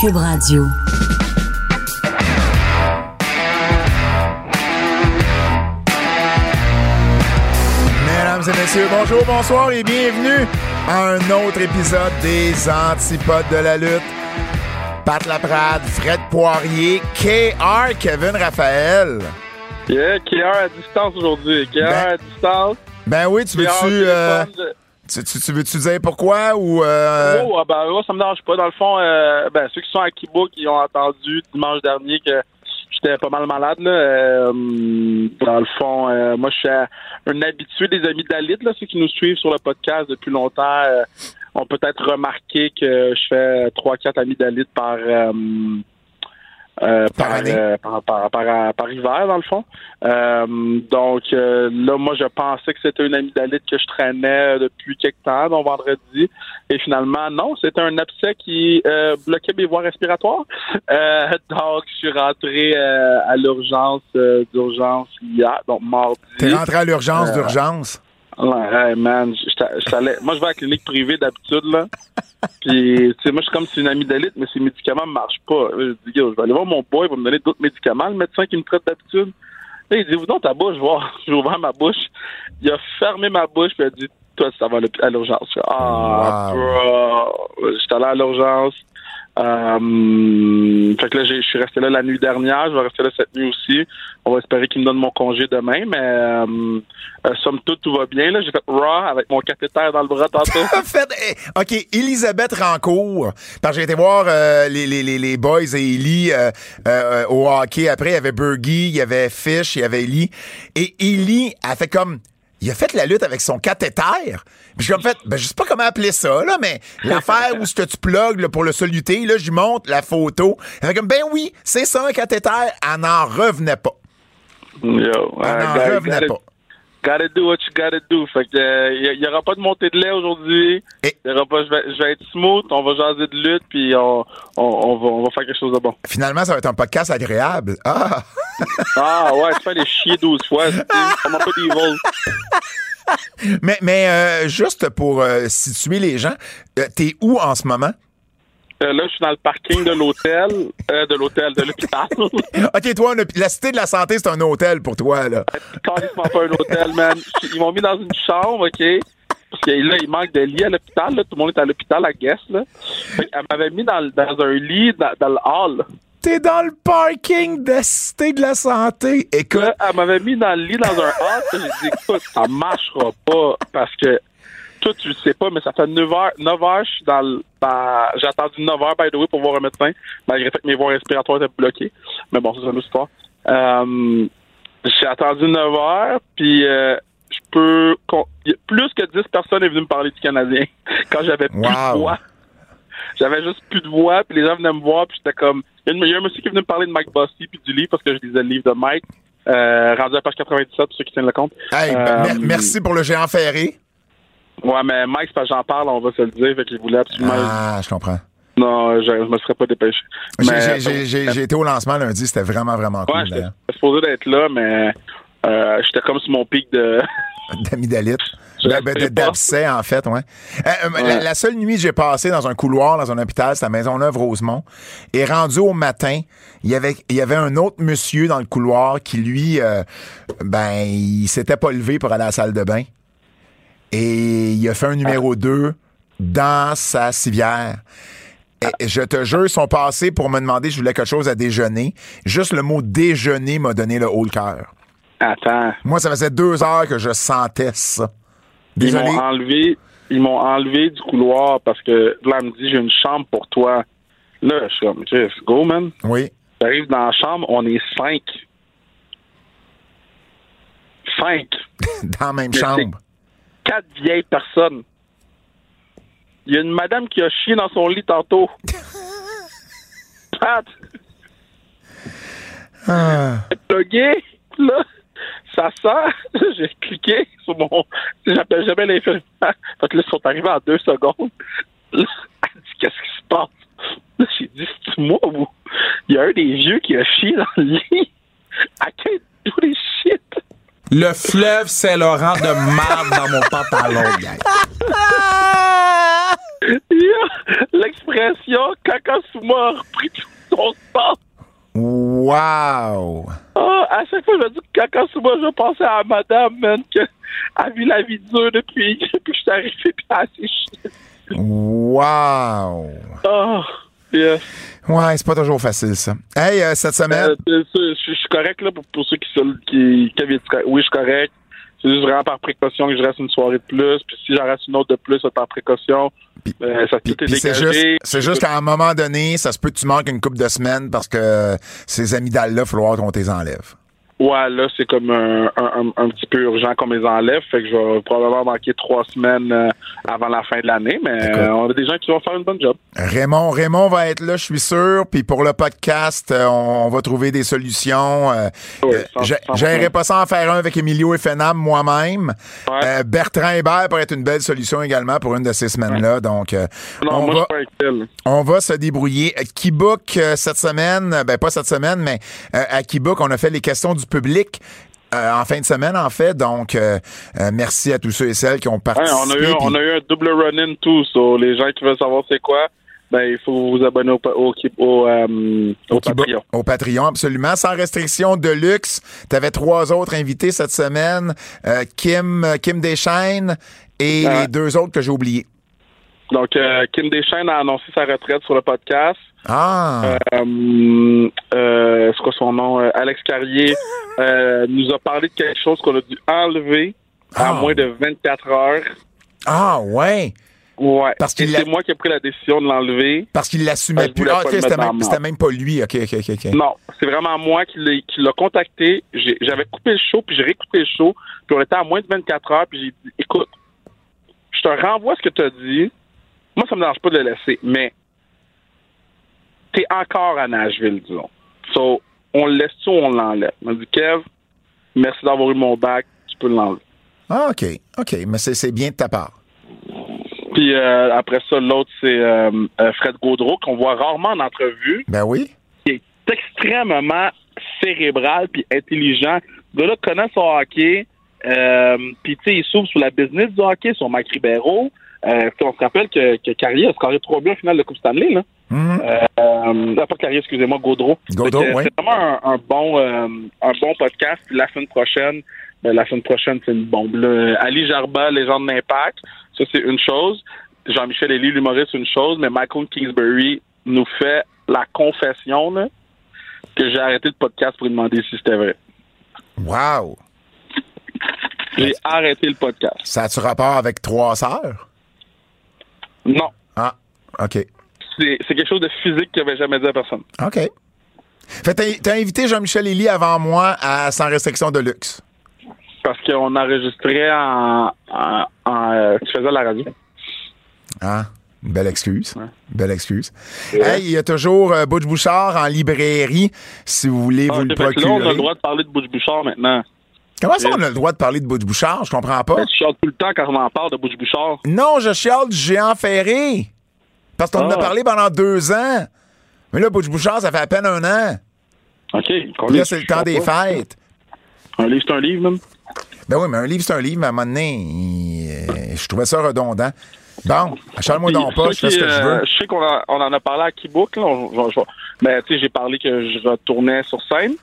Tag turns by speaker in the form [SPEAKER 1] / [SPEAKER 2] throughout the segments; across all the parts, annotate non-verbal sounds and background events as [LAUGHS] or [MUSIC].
[SPEAKER 1] Cube Radio.
[SPEAKER 2] Mesdames et messieurs, bonjour, bonsoir et bienvenue à un autre épisode des Antipodes de la lutte. Pat Laprade, Fred Poirier, KR, Kevin Raphaël.
[SPEAKER 3] Yeah, KR à distance aujourd'hui. KR
[SPEAKER 2] Ben-
[SPEAKER 3] à distance.
[SPEAKER 2] Ben oui, tu veux-tu euh, tu, tu- tu veux-tu dire pourquoi ou euh,
[SPEAKER 3] Oh, ah ben, oh, ça me dérange pas. Dans le fond, euh, ben, ceux qui sont à Kibo qui ont entendu dimanche dernier que j'étais pas mal malade, là, euh, dans le fond, euh, moi, je suis un habitué des amis d'Alit, là, ceux qui nous suivent sur le podcast depuis longtemps, euh, ont peut-être remarqué que je fais 3-4 amis d'Alit par, euh,
[SPEAKER 2] Par année.
[SPEAKER 3] euh, par, par, par- par hiver, dans le fond. Euh, donc, euh, là, moi, je pensais que c'était une amie d'Alit que je traînais depuis quelque temps, donc vendredi. Et finalement, non, c'était un abcès qui euh, bloquait mes voies respiratoires. Euh, [LAUGHS] donc, je suis rentré euh, à l'urgence euh, d'urgence hier, donc mardi.
[SPEAKER 2] t'es rentré à l'urgence d'urgence?
[SPEAKER 3] Ouais, hey, man, allé- moi je vais à la clinique privée d'habitude là. [LAUGHS] Puis tu sais moi je suis comme si une amie d'élite mais ces médicaments ne marchent pas. Je dis Yo, je vais aller voir mon boy, il va me donner d'autres médicaments, le médecin qui me traite d'habitude. Là, il dit vous donc ta bouche voir. [LAUGHS] J'ai ouvert ma bouche. Il a fermé ma bouche puis il a dit toi ça va à l'urgence. Ah
[SPEAKER 2] Wow.
[SPEAKER 3] bro. J'étais allé à l'urgence. Euh, fait que là, je suis resté là la nuit dernière. Je vais rester là cette nuit aussi. On va espérer qu'il me donne mon congé demain. Mais euh, euh, somme toute, tout va bien. J'ai fait raw avec mon cathéter dans le bras tantôt. [LAUGHS]
[SPEAKER 2] Fait, eh, OK, Elisabeth Rancourt, parce j'ai été voir euh, les, les, les, boys et Ellie euh, au hockey. Après, il y avait Bergie, il y avait Fish, il y avait Ellie. Et Ellie a fait comme... Il a fait la lutte avec son cathéter. Puis j'ai fait, ben, je sais pas comment appeler ça, là, mais l'affaire où ce que tu plugues là, pour le saluter, là, je lui montre la photo. Elle fait comme, ben oui, c'est ça un cathéter. Elle n'en revenait pas.
[SPEAKER 3] Yo,
[SPEAKER 2] Elle
[SPEAKER 3] euh,
[SPEAKER 2] n'en
[SPEAKER 3] gotta-
[SPEAKER 2] revenait pas.
[SPEAKER 3] Gotta do what you gotta do. Fait que euh, il y, aura pas de montée de lait aujourd'hui.
[SPEAKER 2] Et-
[SPEAKER 3] Il y aura pas. Je vais, je vais être smooth. On va jaser de lutte puis on, on, on va, on va faire quelque chose de bon.
[SPEAKER 2] Finalement, ça va être un podcast agréable. Ah! [LAUGHS]
[SPEAKER 3] Ah ouais, tu fais les chier 12 fois. Comment pas des vols. [LAUGHS]
[SPEAKER 2] Mais, mais euh, juste pour euh, situer les gens, euh, t'es où en ce moment?
[SPEAKER 3] Euh, là, je suis dans le parking de l'hôtel, euh, de l'hôtel, de l'hôpital. [LAUGHS]
[SPEAKER 2] OK, toi, la Cité de la Santé, c'est un hôtel pour toi, là.
[SPEAKER 3] carrément pas un hôtel, man. Ils m'ont mis dans une chambre, OK? Parce que là, il manque de lit à l'hôpital. Là. Tout le monde est à l'hôpital à Guest. Là. Elle m'avait mis dans un lit dans, dans le hall.
[SPEAKER 2] T'es dans le parking de la Cité de la Santé. Écoute,
[SPEAKER 3] Là, elle m'avait mis dans le lit dans un hall. J'ai dit, écoute, ça marchera pas parce que toi, tu le sais pas, mais ça fait 9 heures. 9 heures, je suis dans le. J'ai attendu 9 heures, by the way, pour voir un médecin, malgré le fait que mes voies respiratoires étaient bloquées. Mais bon, c'est une autre histoire. Euh, j'ai attendu 9 heures, puis euh, je peux. Plus que 10 personnes est venues me parler du Canadien [LAUGHS] quand j'avais plus
[SPEAKER 2] Wow.
[SPEAKER 3] de voix. J'avais juste plus de voix, puis les gens venaient me voir, puis j'étais comme. Il y, a un monsieur qui est venu me parler de Mike Bossy puis du livre, parce que je lisais le livre de Mike, euh, rendu à page 97, pour ceux qui tiennent le compte.
[SPEAKER 2] hey, ben, mer- merci pour le géant ferré.
[SPEAKER 3] Ouais, mais Mike, c'est parce que j'en parle, on va se le dire, fait qu'il voulait absolument.
[SPEAKER 2] Ah, je comprends.
[SPEAKER 3] Non, je, je me serais pas dépêché.
[SPEAKER 2] J'ai- été au lancement lundi, c'était vraiment, vraiment
[SPEAKER 3] Ouais,
[SPEAKER 2] cool, d'ailleurs.
[SPEAKER 3] j'étais supposé d'être là, mais euh, j'étais comme sur mon pic de. [LAUGHS] [LAUGHS] Pas.
[SPEAKER 2] D'abcès, en fait, ouais. Euh, euh, La,
[SPEAKER 3] Ouais.
[SPEAKER 2] la seule nuit que j'ai passé dans un couloir, dans un hôpital, c'était à Maisonneuve-Rosemont. Et rendu au matin, il y avait, il y avait un autre monsieur dans le couloir qui, lui, euh, ben, il s'était pas levé pour aller à la salle de bain. Et il a fait un numéro 2 dans sa civière. Et je te jure, ils sont passés pour me demander si je voulais quelque chose à déjeuner. Juste le mot déjeuner m'a donné le haut le cœur.
[SPEAKER 3] Attends.
[SPEAKER 2] Moi, ça faisait deux heures que je sentais ça.
[SPEAKER 3] Ils m'ont enlevé, ils m'ont enlevé du couloir parce que là, me dit j'ai une chambre pour toi. Là, je suis comme, Jeff, go, man.
[SPEAKER 2] Oui.
[SPEAKER 3] J'arrive dans la chambre, on est cinq. Cinq. [LAUGHS]
[SPEAKER 2] Dans la même
[SPEAKER 3] Mais
[SPEAKER 2] chambre.
[SPEAKER 3] Quatre vieilles personnes. Il y a une madame qui a chié dans son lit tantôt. [LAUGHS] Pat,
[SPEAKER 2] Ah.
[SPEAKER 3] plugué, là, ça sent. [LAUGHS] J'ai cliqué sur mon. J'appelle jamais l'infirmière. Fait que là, ils sont arrivés en deux secondes. Là, elle dit Qu'est-ce qui se passe? Là, j'ai dit C'est moi ou? Il y a un des vieux qui a chié dans le lit. I can't do this shit?
[SPEAKER 4] Le fleuve Saint-Laurent de marde dans mon pantalon, gang. [LAUGHS]
[SPEAKER 3] L'expression Kakasuma a repris tout son sens.
[SPEAKER 2] Wow!
[SPEAKER 3] Ah, à chaque fois que je dis Kakasuma, je pensais à madame, man, qui a vu la vie dure depuis, [LAUGHS] depuis que je suis arrivé, puis elle s'est.
[SPEAKER 2] Wow!
[SPEAKER 3] Ah,
[SPEAKER 2] Ouais, c'est pas toujours facile, ça. Hey, euh, cette semaine.
[SPEAKER 3] Euh, c'est- c'est- je suis correct, là, pour, pour ceux qui, qui, qui avaient dit, oui, je suis correct. C'est juste vraiment par précaution que je reste une soirée de plus. Puis si j'en reste une autre de plus, c'est par précaution.
[SPEAKER 2] Puis-
[SPEAKER 3] Euh, ça tout est
[SPEAKER 2] c'est juste, c'est juste qu'à un moment donné, ça se peut que tu manques une couple de semaines parce que ces amygdales-là, il va falloir qu'on les enlève.
[SPEAKER 3] Ouais, là, c'est comme un, un, petit peu urgent qu'on me les enlève. Fait que je vais probablement manquer trois semaines euh, avant la fin de l'année. Mais euh, on a des gens qui vont faire une bonne job.
[SPEAKER 2] Raymond, Raymond va être là, je suis sûr. Puis pour le podcast, euh, on, va trouver des solutions.
[SPEAKER 3] Oui,
[SPEAKER 2] J'aimerais pas ça en faire un avec Emilio et Fenam moi-même.
[SPEAKER 3] Ouais.
[SPEAKER 2] Euh, Bertrand Hébert pourrait être une belle solution également pour une de ces semaines-là. Donc,
[SPEAKER 3] Non,
[SPEAKER 2] on,
[SPEAKER 3] moi,
[SPEAKER 2] va, on va se débrouiller. Keybook, cette semaine, ben pas cette semaine, mais à Keybook, on a fait les questions du public. euh, en fin de semaine, en fait. Donc, euh, euh, merci à tous ceux et celles qui ont
[SPEAKER 3] Ouais,
[SPEAKER 2] participé.
[SPEAKER 3] on, a eu, on a eu un double run-in tout. So, les gens qui veulent savoir c'est quoi, ben, il faut vous abonner au, au, au, au Patreon.
[SPEAKER 2] Au Patreon, absolument. Sans restriction de luxe. Tu avais trois autres invités cette semaine. Kim, Kim Deschaines et
[SPEAKER 3] Ouais.
[SPEAKER 2] les deux autres que j'ai oubliés.
[SPEAKER 3] Donc, euh, Kim Deschaines a annoncé sa retraite sur le podcast.
[SPEAKER 2] Ah!
[SPEAKER 3] Euh, euh, c'est quoi son nom? Euh, Alex Carrier euh, nous a parlé de quelque chose qu'on a dû enlever à
[SPEAKER 2] Ah.
[SPEAKER 3] moins de 24 heures.
[SPEAKER 2] ah, ouais!
[SPEAKER 3] Ouais.
[SPEAKER 2] Parce qu'il
[SPEAKER 3] c'est moi qui ai pris la décision de l'enlever.
[SPEAKER 2] Parce qu'il l'assumait plus. Ah, ok, c'était même, pas lui. OK, OK, OK.
[SPEAKER 3] Non, c'est vraiment moi qui l'a contacté. J'ai- J'avais coupé le show, puis j'ai réécouté le show, puis on était à moins de 24 heures, puis j'ai dit, écoute, je te renvoie ce que tu as dit. Moi, ça me dérange pas de le laisser, mais t'es encore à Nashville, disons. So, on le laisse-tu ou on l'enlève? M'a dit, Kev, merci d'avoir eu mon bac, tu peux l'enlever.
[SPEAKER 2] Ah, OK. OK, mais c'est c'est bien de ta part.
[SPEAKER 3] Puis euh, après ça, l'autre, c'est euh, euh, Fred Gaudreau, qu'on voit rarement en entrevue.
[SPEAKER 2] Ben oui.
[SPEAKER 3] qui est extrêmement cérébral puis intelligent. Ce gars-là connaît son hockey. Euh, puis, tu sais, il s'ouvre sur la business du hockey, sur Mike Ribeiro. Euh, on se rappelle que, que Carrier a scoré trois buts en finale de Coupe Stanley. Là. Euh, pas Carrier, excusez-moi, Gaudreau.
[SPEAKER 2] Gaudreau, oui.
[SPEAKER 3] C'est vraiment un, un bon, un bon podcast. Puis la semaine prochaine, ben, la semaine prochaine, c'est une bombe. là. Ali Jarba, légende d'impact, ça c'est une chose. Jean-Michel Elie, l'humoriste, c'est une chose. Mais Michael Kingsbury nous fait la confession là, que j'ai arrêté le podcast pour lui demander si c'était vrai.
[SPEAKER 2] Wow!
[SPEAKER 3] J'ai arrêté le podcast.
[SPEAKER 2] Ça a-tu rapport avec trois sœurs?
[SPEAKER 3] Non.
[SPEAKER 2] Ah, OK.
[SPEAKER 3] C'est quelque chose de physique qu'il n'avait jamais dit à personne.
[SPEAKER 2] OK. Fait t'as t'as invité Jean-Michel Elie avant moi à Sans restriction de luxe.
[SPEAKER 3] Parce qu'on enregistrait en, en, en euh, tu faisais la radio.
[SPEAKER 2] Ah, une belle excuse.
[SPEAKER 3] Ouais.
[SPEAKER 2] Belle excuse. Hey, il y a toujours euh, Butch Bouchard en librairie, si vous voulez vous
[SPEAKER 3] Ah,
[SPEAKER 2] le
[SPEAKER 3] fait que là, on a
[SPEAKER 2] procurer.
[SPEAKER 3] le droit de parler de Butch Bouchard maintenant.
[SPEAKER 2] Comment ça, on a le droit de parler de Butch Bouchard? Je comprends pas.
[SPEAKER 3] Tu chiales tout le temps quand on en parle de Butch Bouchard.
[SPEAKER 2] Non, je chiale du géant ferré. Parce qu'on en a
[SPEAKER 3] Ah.
[SPEAKER 2] parlé pendant deux ans. Mais là, Butch Bouchard, ça fait à peine un an.
[SPEAKER 3] OK.
[SPEAKER 2] Puis là, c'est le temps des fêtes.
[SPEAKER 3] Un livre, c'est un livre, même?
[SPEAKER 2] Ben oui, mais un livre, c'est un livre, mais à un moment donné, euh, je trouvais ça redondant. Bon, achale-moi donc pas, je fais ce que je veux.
[SPEAKER 3] Je sais qu'on en- on en a parlé à Keybook, là. On- je- je- mais tu sais, j'ai parlé que je retournais sur scène.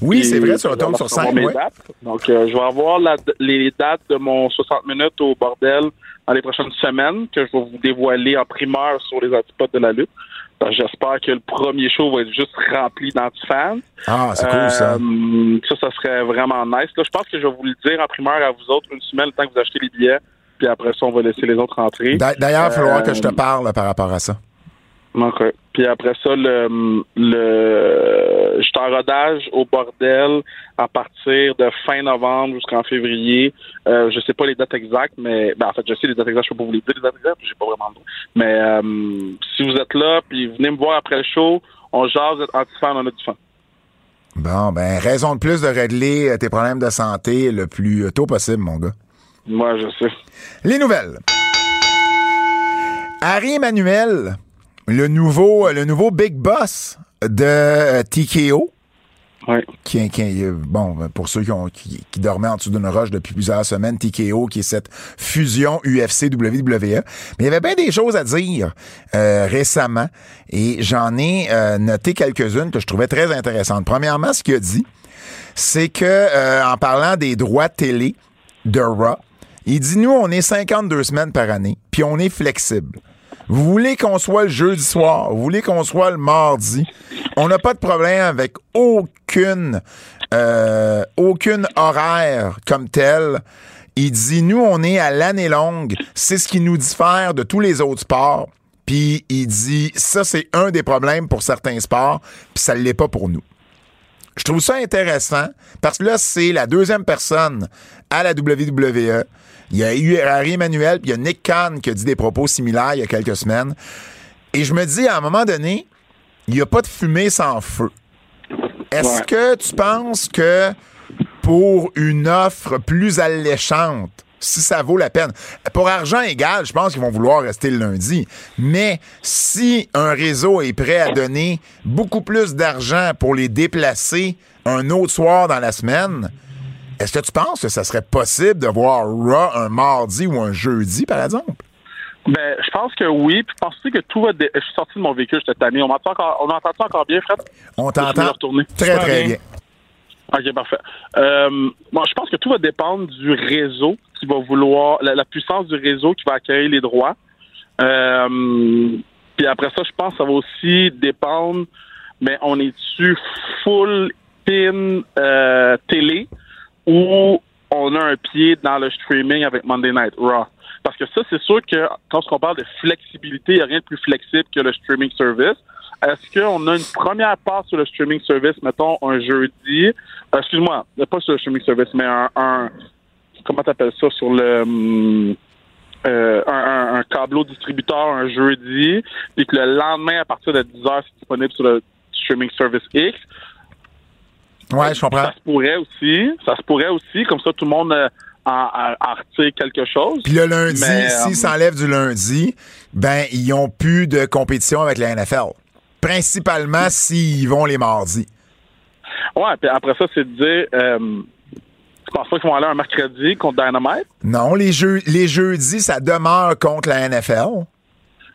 [SPEAKER 2] Oui, c'est vrai, tu retournes sur scène,
[SPEAKER 3] dates. Donc, euh, je vais avoir la- les dates de mon 60 minutes au bordel dans les prochaines semaines que je vais vous dévoiler en primeur sur les antipodes de la lutte. Donc, J'espère que le premier show va être juste rempli d'antifans.
[SPEAKER 2] Ah, c'est cool, ça.
[SPEAKER 3] Euh, ça, ça serait vraiment nice. Là, je pense que je vais vous le dire en primeur à vous autres une semaine, le temps que vous achetez les billets. Puis après ça, on va laisser les autres rentrer.
[SPEAKER 2] D'a- D'ailleurs, il va falloir
[SPEAKER 3] euh,
[SPEAKER 2] que je te parle par rapport à ça.
[SPEAKER 3] OK. Puis après ça, le, le, je suis en rodage au bordel à partir de fin novembre jusqu'en février. Euh, je sais pas les dates exactes, mais ben, en fait, je sais les dates exactes. Je peux pas vous les dire les dates exactes, j'ai pas vraiment le droit. Mais euh, si vous êtes là, puis venez me voir après le show, on jase, vous êtes anti-fan, on a du fun.
[SPEAKER 2] Bon, ben, raison de plus de régler euh, tes problèmes de santé le plus tôt possible, mon gars.
[SPEAKER 3] Moi, je sais.
[SPEAKER 2] Les nouvelles. Harry Emmanuel, le nouveau, le nouveau big boss de euh, TKO,
[SPEAKER 3] Ouais.
[SPEAKER 2] qui, qui- euh, bon, ben, pour ceux qui, ont, qui, qui dormaient en dessous d'une roche depuis plusieurs semaines, TKO, qui est cette fusion UFC-WWE. Mais il y avait bien des choses à dire euh, récemment et j'en ai euh, noté quelques-unes que je trouvais très intéressantes. Premièrement, ce qu'il a dit, c'est que euh, en parlant des droits télé de Raw, il dit nous on est 52 semaines par année, puis on est flexible. Vous voulez qu'on soit le jeudi soir, vous voulez qu'on soit le mardi, on n'a pas de problème avec aucune euh, aucune horaire comme telle. Il dit nous on est à l'année longue, c'est ce qui nous diffère de tous les autres sports. Puis il dit ça c'est un des problèmes pour certains sports, puis ça l'est pas pour nous. Je trouve ça intéressant parce que là, c'est la deuxième personne à la WWE. Il y a eu Harry Emmanuel, puis il y a Nick Khan qui a dit des propos similaires il y a quelques semaines. Et je me dis, à un moment donné, il n'y a pas de fumée sans feu. Est-ce
[SPEAKER 3] Ouais.
[SPEAKER 2] que tu penses que pour une offre plus alléchante, si ça vaut la peine. Pour argent égal, je pense qu'ils vont vouloir rester le lundi. Mais si un réseau est prêt à donner beaucoup plus d'argent pour les déplacer un autre soir dans la semaine, est-ce que tu penses que ça serait possible de voir Raw un mardi ou un jeudi, par exemple?
[SPEAKER 3] Ben, je pense que oui. Puis je pense aussi que tout va. dé- Je suis sorti de mon véhicule cette année. On m'entend encore, on m'entend encore bien, Fred?
[SPEAKER 2] On t'entend
[SPEAKER 3] retourner.
[SPEAKER 2] très, très
[SPEAKER 4] bien.
[SPEAKER 2] bien.
[SPEAKER 3] OK, parfait. Euh, moi, je pense que tout va dépendre du réseau qui va vouloir, la, la puissance du réseau qui va accueillir les droits. Euh, puis après ça, je pense que ça va aussi dépendre, mais on est-tu full pin euh, télé? Ou on a un pied dans le streaming avec Monday Night Raw? Parce que ça, c'est sûr que quand on parle de flexibilité, il n'y a rien de plus flexible que le streaming service. Est-ce qu'on a une première part sur le streaming service, mettons un jeudi, euh, excuse-moi, pas sur le streaming service, mais un, un comment t'appelles ça, sur le hum, euh, un, un, un câbleau distributeur un jeudi, puis que le lendemain, à partir de 10 heures, c'est disponible sur le streaming service X.
[SPEAKER 2] Ouais, je comprends.
[SPEAKER 3] Ça se pourrait aussi, ça se pourrait aussi, comme ça tout le monde euh, en, en, en retire quelque chose.
[SPEAKER 2] Puis le lundi,
[SPEAKER 3] Mais,
[SPEAKER 2] s'ils
[SPEAKER 3] euh,
[SPEAKER 2] s'enlèvent du lundi, ben, ils n'ont plus de compétition avec la NFL. Principalement s'ils vont les mardis.
[SPEAKER 3] Ouais, puis après ça, c'est de dire, euh, tu penses pas qu'ils vont aller un mercredi contre Dynamite?
[SPEAKER 2] Non, les, jeux, les jeudis, ça demeure contre la NFL.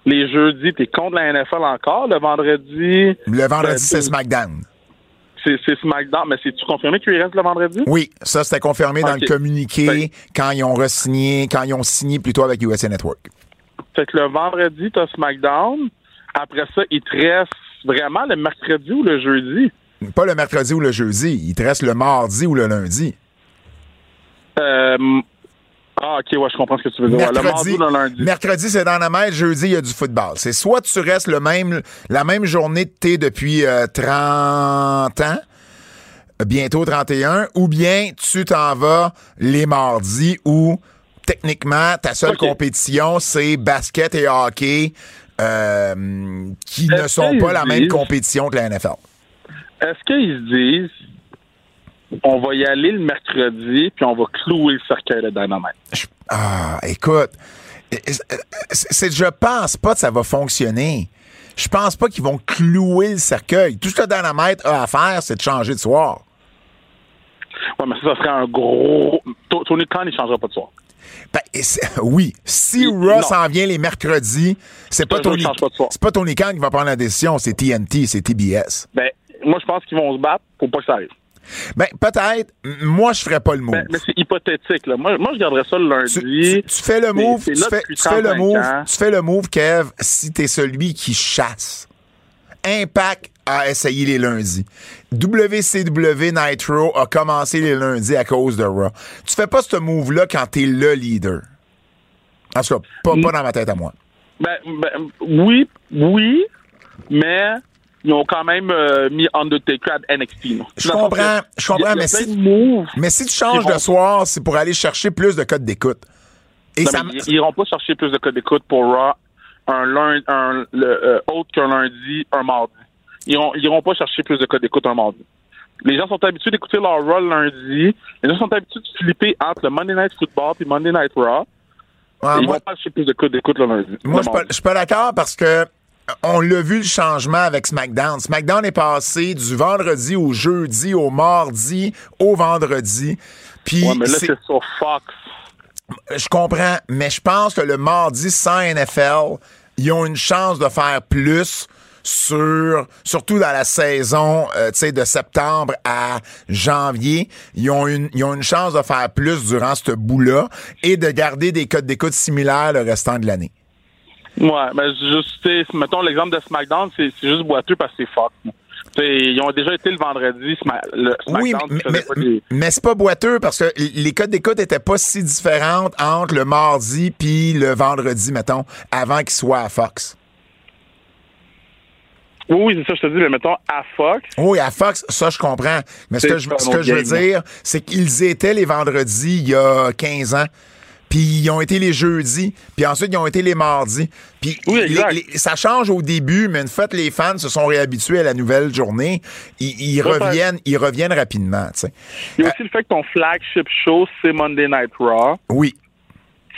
[SPEAKER 3] Les jeudis, t'es contre la NFL encore. Le vendredi,
[SPEAKER 2] Le vendredi, c'est
[SPEAKER 3] c'est-
[SPEAKER 2] SmackDown.
[SPEAKER 3] C'est SmackDown. Mais c'est-tu confirmé qu'il reste le vendredi?
[SPEAKER 2] Oui, ça, c'était confirmé dans le communiqué quand ils ont re-signé, quand ils ont signé plutôt avec USA Network.
[SPEAKER 3] Fait que le vendredi, t'as SmackDown. Après ça, il te reste vraiment le mercredi ou le jeudi?
[SPEAKER 2] Pas le mercredi ou le jeudi. Il te reste le mardi ou le lundi.
[SPEAKER 3] Euh, ah, ok, ouais, je comprends ce que tu veux dire. Ouais, le mardi
[SPEAKER 2] Mercredi,
[SPEAKER 3] le lundi?
[SPEAKER 2] mercredi c'est dans la mer. Jeudi, il y a du football. C'est soit tu restes le même, la même journée de thé depuis euh, 30 ans, bientôt 31, ou bien tu t'en vas les mardis où techniquement ta seule compétition c'est basket et hockey euh, qui ne sont pas la même compétition que la NFL.
[SPEAKER 3] Est-ce qu'ils se disent, on va y aller le mercredi, puis on va clouer le cercueil de Dynamite?
[SPEAKER 2] Je- ah, écoute, c'est, je pense pas que ça va fonctionner. Je pense pas qu'ils vont clouer le cercueil. Tout ce que Dynamite a à faire, c'est de changer de soir.
[SPEAKER 3] Ouais, mais ça, ça serait un gros. To- Tony Khan, il changera pas de soir.
[SPEAKER 2] Ben, oui, si Raw s'en vient les mercredis, c'est pas Tony, c'est pas Tony Khan qui va prendre la décision, c'est TNT, c'est TBS.
[SPEAKER 3] Ben, moi, je pense qu'ils vont se battre pour pas que ça arrive.
[SPEAKER 2] Ben, peut-être, moi, je ferais pas le move.
[SPEAKER 3] Ben, mais c'est hypothétique, là. Moi, moi, je garderais ça le lundi.
[SPEAKER 2] tu- tu fais le move, tu fais,
[SPEAKER 3] depuis
[SPEAKER 2] tu fais le
[SPEAKER 3] 35
[SPEAKER 2] move,
[SPEAKER 3] ans.
[SPEAKER 2] tu fais le move, Kev, si t'es celui qui chasse. Impact a essayé les lundis. WCW Nitro a commencé les lundis à cause de Raw. Tu fais pas ce move-là quand t'es le leader. En tout cas, pas,
[SPEAKER 3] Mm.
[SPEAKER 2] pas dans ma tête à moi.
[SPEAKER 3] Ben, ben, oui, oui, mais ils ont quand même euh, mis Undertaker à NXT.
[SPEAKER 2] Je comprends, je comprends, mais si-
[SPEAKER 3] moves.
[SPEAKER 2] Mais si tu changes
[SPEAKER 3] vont-
[SPEAKER 2] de soir, c'est pour aller chercher plus de codes d'écoute. Et
[SPEAKER 3] Non,
[SPEAKER 2] ça,
[SPEAKER 3] mais ils, ils iront pas chercher plus de codes d'écoute pour Raw un lundi, un, le, euh, autre qu'un lundi, un mardi. Ils iront, ils iront pas chercher plus de codes d'écoute un mardi. Les gens sont habitués d'écouter leur Raw lundi. Les gens sont habitués de flipper entre le Monday Night Football et Monday Night Raw.
[SPEAKER 2] Ah,
[SPEAKER 3] ils
[SPEAKER 2] moi,
[SPEAKER 3] vont pas chercher plus de codes d'écoute le lundi.
[SPEAKER 2] moi,
[SPEAKER 3] le
[SPEAKER 2] je suis pas-
[SPEAKER 3] mardi.
[SPEAKER 2] je suis pas d'accord parce que on l'a vu le changement avec SmackDown. SmackDown est passé du vendredi au jeudi, au mardi, au vendredi. Puis
[SPEAKER 3] Ouais, mais là,
[SPEAKER 2] c'est-
[SPEAKER 3] sur Fox.
[SPEAKER 2] je comprends, mais je pense que le mardi sans NFL, ils ont une chance de faire plus sur surtout dans la saison euh, de septembre à janvier ils ont une ils ont une chance de faire plus durant ce bout-là et de garder des codes d'écoute similaires le restant de l'année.
[SPEAKER 3] Ouais, mais juste, tu sais, mettons l'exemple de SmackDown, c'est juste boiteux parce que c'est sais, ils ont déjà été le vendredi, le
[SPEAKER 2] Oui,
[SPEAKER 3] SmackDown.
[SPEAKER 2] mais,
[SPEAKER 3] faisait
[SPEAKER 2] mais,
[SPEAKER 3] des-
[SPEAKER 2] mais c'est pas boiteux parce que les codes d'écoute étaient pas si différentes entre le mardi puis le vendredi mettons avant qu'ils soient à Fox.
[SPEAKER 3] Oui, oui, c'est ça, je te dis, mais mettons à Fox.
[SPEAKER 2] Oui, à Fox, ça, je comprends. Mais ce que je, ce que veux dire, c'est qu'ils étaient les vendredis il y a 15 ans. Puis ils ont été les jeudis, puis ensuite ils ont été les mardis. Puis
[SPEAKER 3] Oui,
[SPEAKER 2] ça change au début, mais une fois que les fans se sont réhabitués à la nouvelle journée, ils, reviennent, ils reviennent rapidement. tu sais.
[SPEAKER 3] Il y a aussi le fait que ton flagship show, c'est Monday Night Raw.
[SPEAKER 2] Oui.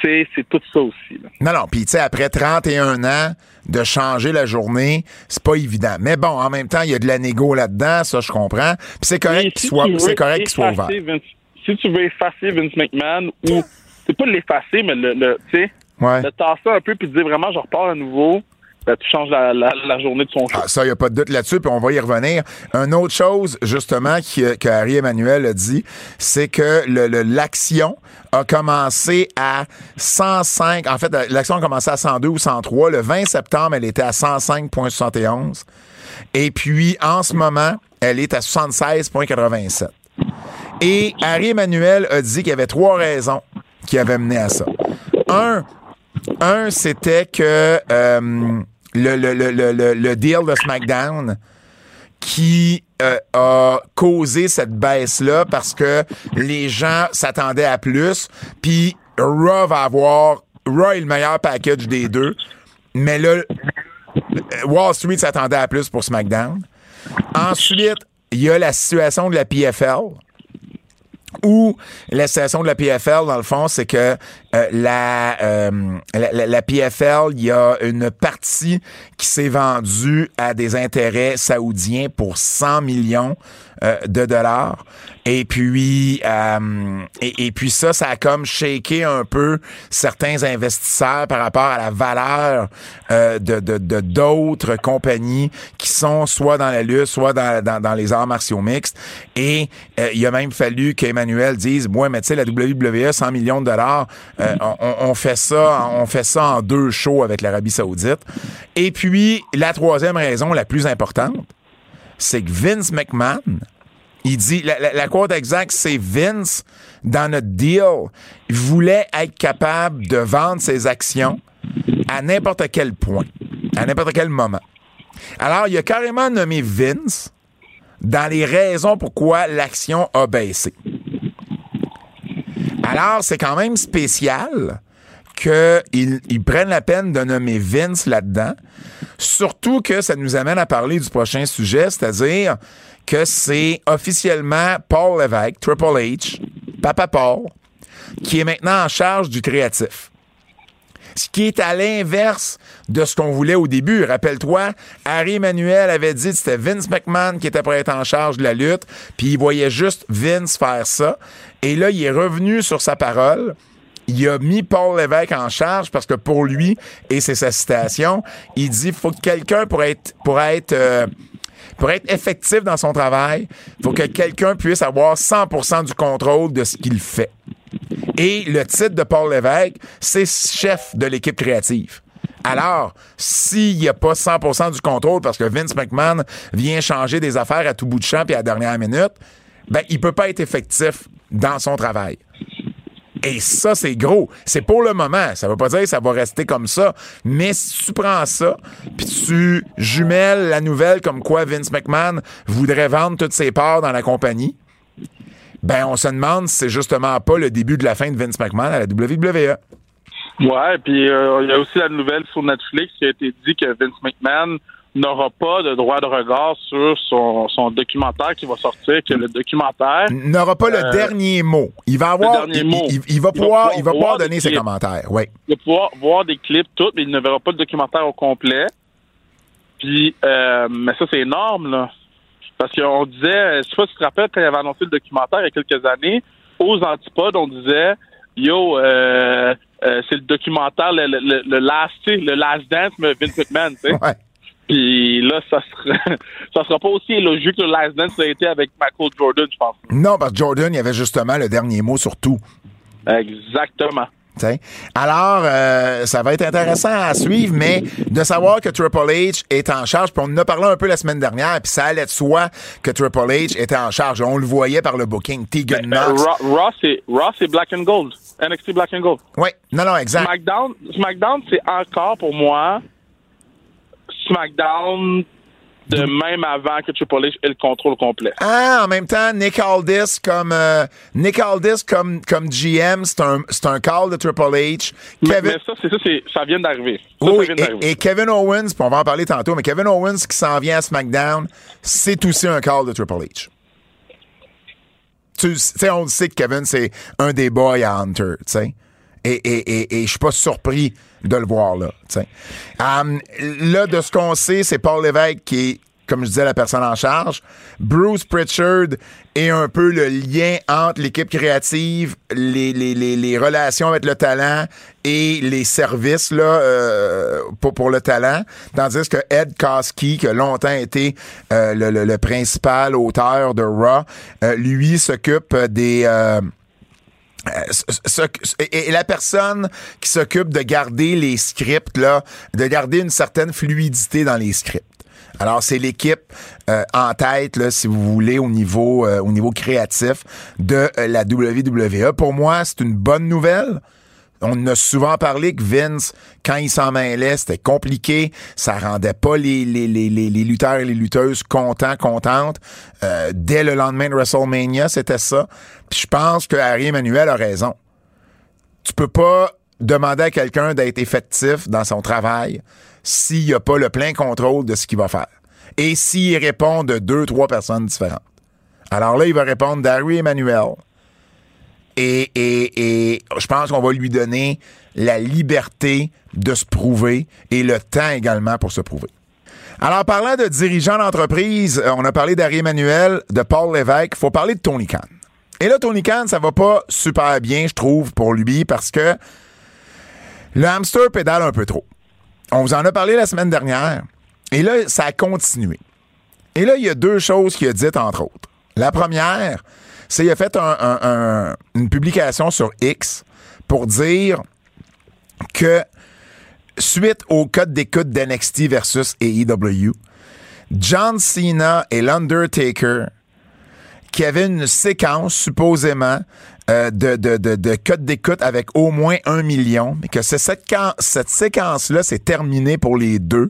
[SPEAKER 3] C'est tout ça aussi. Là.
[SPEAKER 2] Non, non. Puis, tu sais, après 31 ans, de changer la journée, c'est pas évident. Mais bon, en même temps, il y a de la négo là-dedans, ça, je comprends. Puis c'est correct qu'il
[SPEAKER 3] si
[SPEAKER 2] soit, c'est correct qu'il soit ouvert.
[SPEAKER 3] Vince- si tu veux effacer Vince McMahon ou c'est pas l'effacer, mais le, le tu sais,
[SPEAKER 2] Ouais.
[SPEAKER 3] le tasser un peu puis dire vraiment je repars à nouveau, ben, tu changes la, la, la journée de son show.
[SPEAKER 2] Ah, ça, il n'y a pas de doute là-dessus, puis on va y revenir. Une autre chose, justement, qui- que Harry Emmanuel a dit, c'est que le- le- l'action a commencé à 105. En fait, l'action a commencé à 102 ou 103. Le 20 septembre, elle était à 105,71. Et puis, en ce moment, elle est à 76,87. Et Harry Emmanuel a dit qu'il y avait trois raisons qui avaient mené à ça. Un, un, c'était que euh, le, le, le, le, deal de SmackDown qui euh, a causé cette baisse-là parce que les gens s'attendaient à plus. Puis Raw va avoir... Raw est le meilleur package des deux. Mais là, Wall Street s'attendait à plus pour SmackDown. Ensuite, il y a la situation de la PFL où la situation de la PFL, dans le fond, c'est que euh, la, euh, la, la- la PFL, il y a une partie qui s'est vendue à des intérêts saoudiens pour 100 millions euh, de dollars. Et puis, euh, et, puis ça, ça a comme shaké un peu certains investisseurs par rapport à la valeur euh, de d'autres compagnies qui sont soit dans la lutte, soit dans, dans, les arts martiaux mixtes. Et euh, il a même fallu qu'Emmanuel dise, ouais, mais tu sais, la WWE, 100 millions de dollars, on- on fait ça, on fait ça en deux shows avec l'Arabie Saoudite. Et puis, la troisième raison, la plus importante, c'est que Vince McMahon, il dit, la, la, la exacte, c'est Vince, dans notre deal, voulait être capable de vendre ses actions à n'importe quel point, à n'importe quel moment. Alors, il a carrément nommé Vince dans les raisons pourquoi l'action a baissé. Alors, c'est quand même spécial qu'ils ils prennent la peine de nommer Vince là-dedans. Surtout que ça nous amène à parler du prochain sujet, c'est-à-dire que c'est officiellement Paul Levesque, Triple H, Papa Paul, qui est maintenant en charge du créatif. Ce qui est à l'inverse de ce qu'on voulait au début. Rappelle-toi, Harry Emmanuel avait dit que c'était Vince McMahon qui était pour être en charge de la lutte, puis il voyait juste Vince faire ça. Et là, il est revenu sur sa parole. Il a mis Paul Lévesque en charge parce que pour lui, et c'est sa citation, il dit faut que quelqu'un pour être pour être euh, pour être effectif dans son travail, faut que quelqu'un puisse avoir 100% du contrôle de ce qu'il fait. Et le titre de Paul Lévesque, c'est chef de l'équipe créative. Alors, s'il n'y a pas 100% du contrôle parce que Vince McMahon vient changer des affaires à tout bout de champ et à la dernière minute, ben, il peut pas être effectif dans son travail. Et ça, c'est gros. C'est pour le moment. Ça veut pas dire que ça va rester comme ça. Mais si tu prends ça, puis tu jumelles la nouvelle comme quoi Vince McMahon voudrait vendre toutes ses parts dans la compagnie, ben on se demande si c'est justement pas le début de la fin de Vince McMahon à la WWE.
[SPEAKER 3] Ouais, puis euh, il y a aussi la nouvelle sur Netflix qui a été dit que Vince McMahon n'aura pas de droit de regard sur son, son documentaire qui va sortir, que le documentaire,
[SPEAKER 2] N'aura pas le
[SPEAKER 3] Euh,
[SPEAKER 2] dernier mot. Il va avoir,
[SPEAKER 3] dernier
[SPEAKER 2] il,
[SPEAKER 3] mot.
[SPEAKER 2] il- il va
[SPEAKER 3] Il va
[SPEAKER 2] pouvoir, il va pouvoir donner ses
[SPEAKER 3] clips.
[SPEAKER 2] commentaires. Oui.
[SPEAKER 3] il va pouvoir voir des clips, tout, mais il ne verra pas le documentaire au complet. Puis, euh, mais ça, c'est énorme, là. Parce qu'on disait, je sais pas si tu te rappelles, quand il avait annoncé le documentaire il y a quelques années, aux Antipodes, on disait, yo, euh, euh, c'est le documentaire, le, le, le, last, le last dance, mais Vince McMahon, tu sais.
[SPEAKER 2] Ouais.
[SPEAKER 3] Puis là, ça sera, [LAUGHS] ça sera pas aussi logique que le last dance a été avec Michael Jordan, je pense.
[SPEAKER 2] Non, parce que Jordan, il y avait justement le dernier mot sur tout.
[SPEAKER 3] Exactement.
[SPEAKER 2] T'sais. Alors, euh, ça va être intéressant à suivre, mais de savoir que Triple H est en charge, puis on en a parlé un peu la semaine dernière, puis ça allait de soi que Triple H était en charge. On le voyait par le booking. Tegan
[SPEAKER 3] Euh,
[SPEAKER 2] Knox.
[SPEAKER 3] Raw, Raw, c'est Raw, c'est Black and Gold. NXT Black and Gold.
[SPEAKER 2] Oui, non, non, exact.
[SPEAKER 3] SmackDown, SmackDown, c'est encore pour moi SmackDown de même avant que Triple H ait le contrôle complet.
[SPEAKER 2] Ah, en même temps, Nick Aldis comme euh, Nick Aldis comme comme GM, c'est un c'est un call de Triple H.
[SPEAKER 3] Mais,
[SPEAKER 2] Kevin
[SPEAKER 3] mais ça, c'est ça, c'est ça vient d'arriver.
[SPEAKER 2] Oui, et, et Kevin Owens, on va en parler tantôt, mais Kevin Owens qui s'en vient à SmackDown, c'est aussi un call de Triple H. Tu sais, on sait que Kevin, c'est un des boys à Hunter, tu sais. Et, et, et, et je suis pas surpris de le voir là. Um, là, de ce qu'on sait, c'est Paul Lévesque qui est, comme je disais, la personne en charge. Bruce Pritchard est un peu le lien entre l'équipe créative, les, les, les, les relations avec le talent et les services là, euh, pour, pour le talent. Tandis que Ed Koski, qui a longtemps été euh, le, le, le principal auteur de Raw, euh, lui s'occupe des... euh, euh, ce- ce- et et la personne qui s'occupe de garder les scripts, là, de garder une certaine fluidité dans les scripts. Alors, c'est l'équipe euh, en tête, là, si vous voulez, au niveau, euh, au niveau créatif de euh, la WWE. Pour moi, c'est une bonne nouvelle. On a souvent parlé que Vince, quand il s'en mêlait, c'était compliqué. Ça rendait pas les, lutteurs et les lutteuses contents, contentes. Euh, dès le lendemain de WrestleMania, c'était ça. Je pense que Harry Emmanuel a raison. Tu peux pas demander à quelqu'un d'être effectif dans son travail s'il n'y a pas le plein contrôle de ce qu'il va faire. Et s'il répond de deux, trois personnes différentes. Alors là, il va répondre d'Harry Emmanuel. Et, je pense qu'on va lui donner la liberté de se prouver et le temps également pour se prouver. Alors, parlant de dirigeants d'entreprise, euh, on a parlé d'Harry Emmanuel, de Paul Lévesque, il faut parler de Tony Khan. Et là, Tony Khan, ça va pas super bien, je trouve, pour lui, parce que le hamster pédale un peu trop. On vous en a parlé la semaine dernière, et là, ça a continué. Et là, il y a deux choses qu'il a dites, entre autres. La première, c'est qu'il a fait un- un- un- une publication sur X pour dire que suite au code d'écoute d'NXT versus AEW, John Cena et l'Undertaker, qui avaient une séquence supposément euh, de, de, de, de code d'écoute avec au moins un million, mais que cette, cette séquence-là, c'est terminé pour les deux,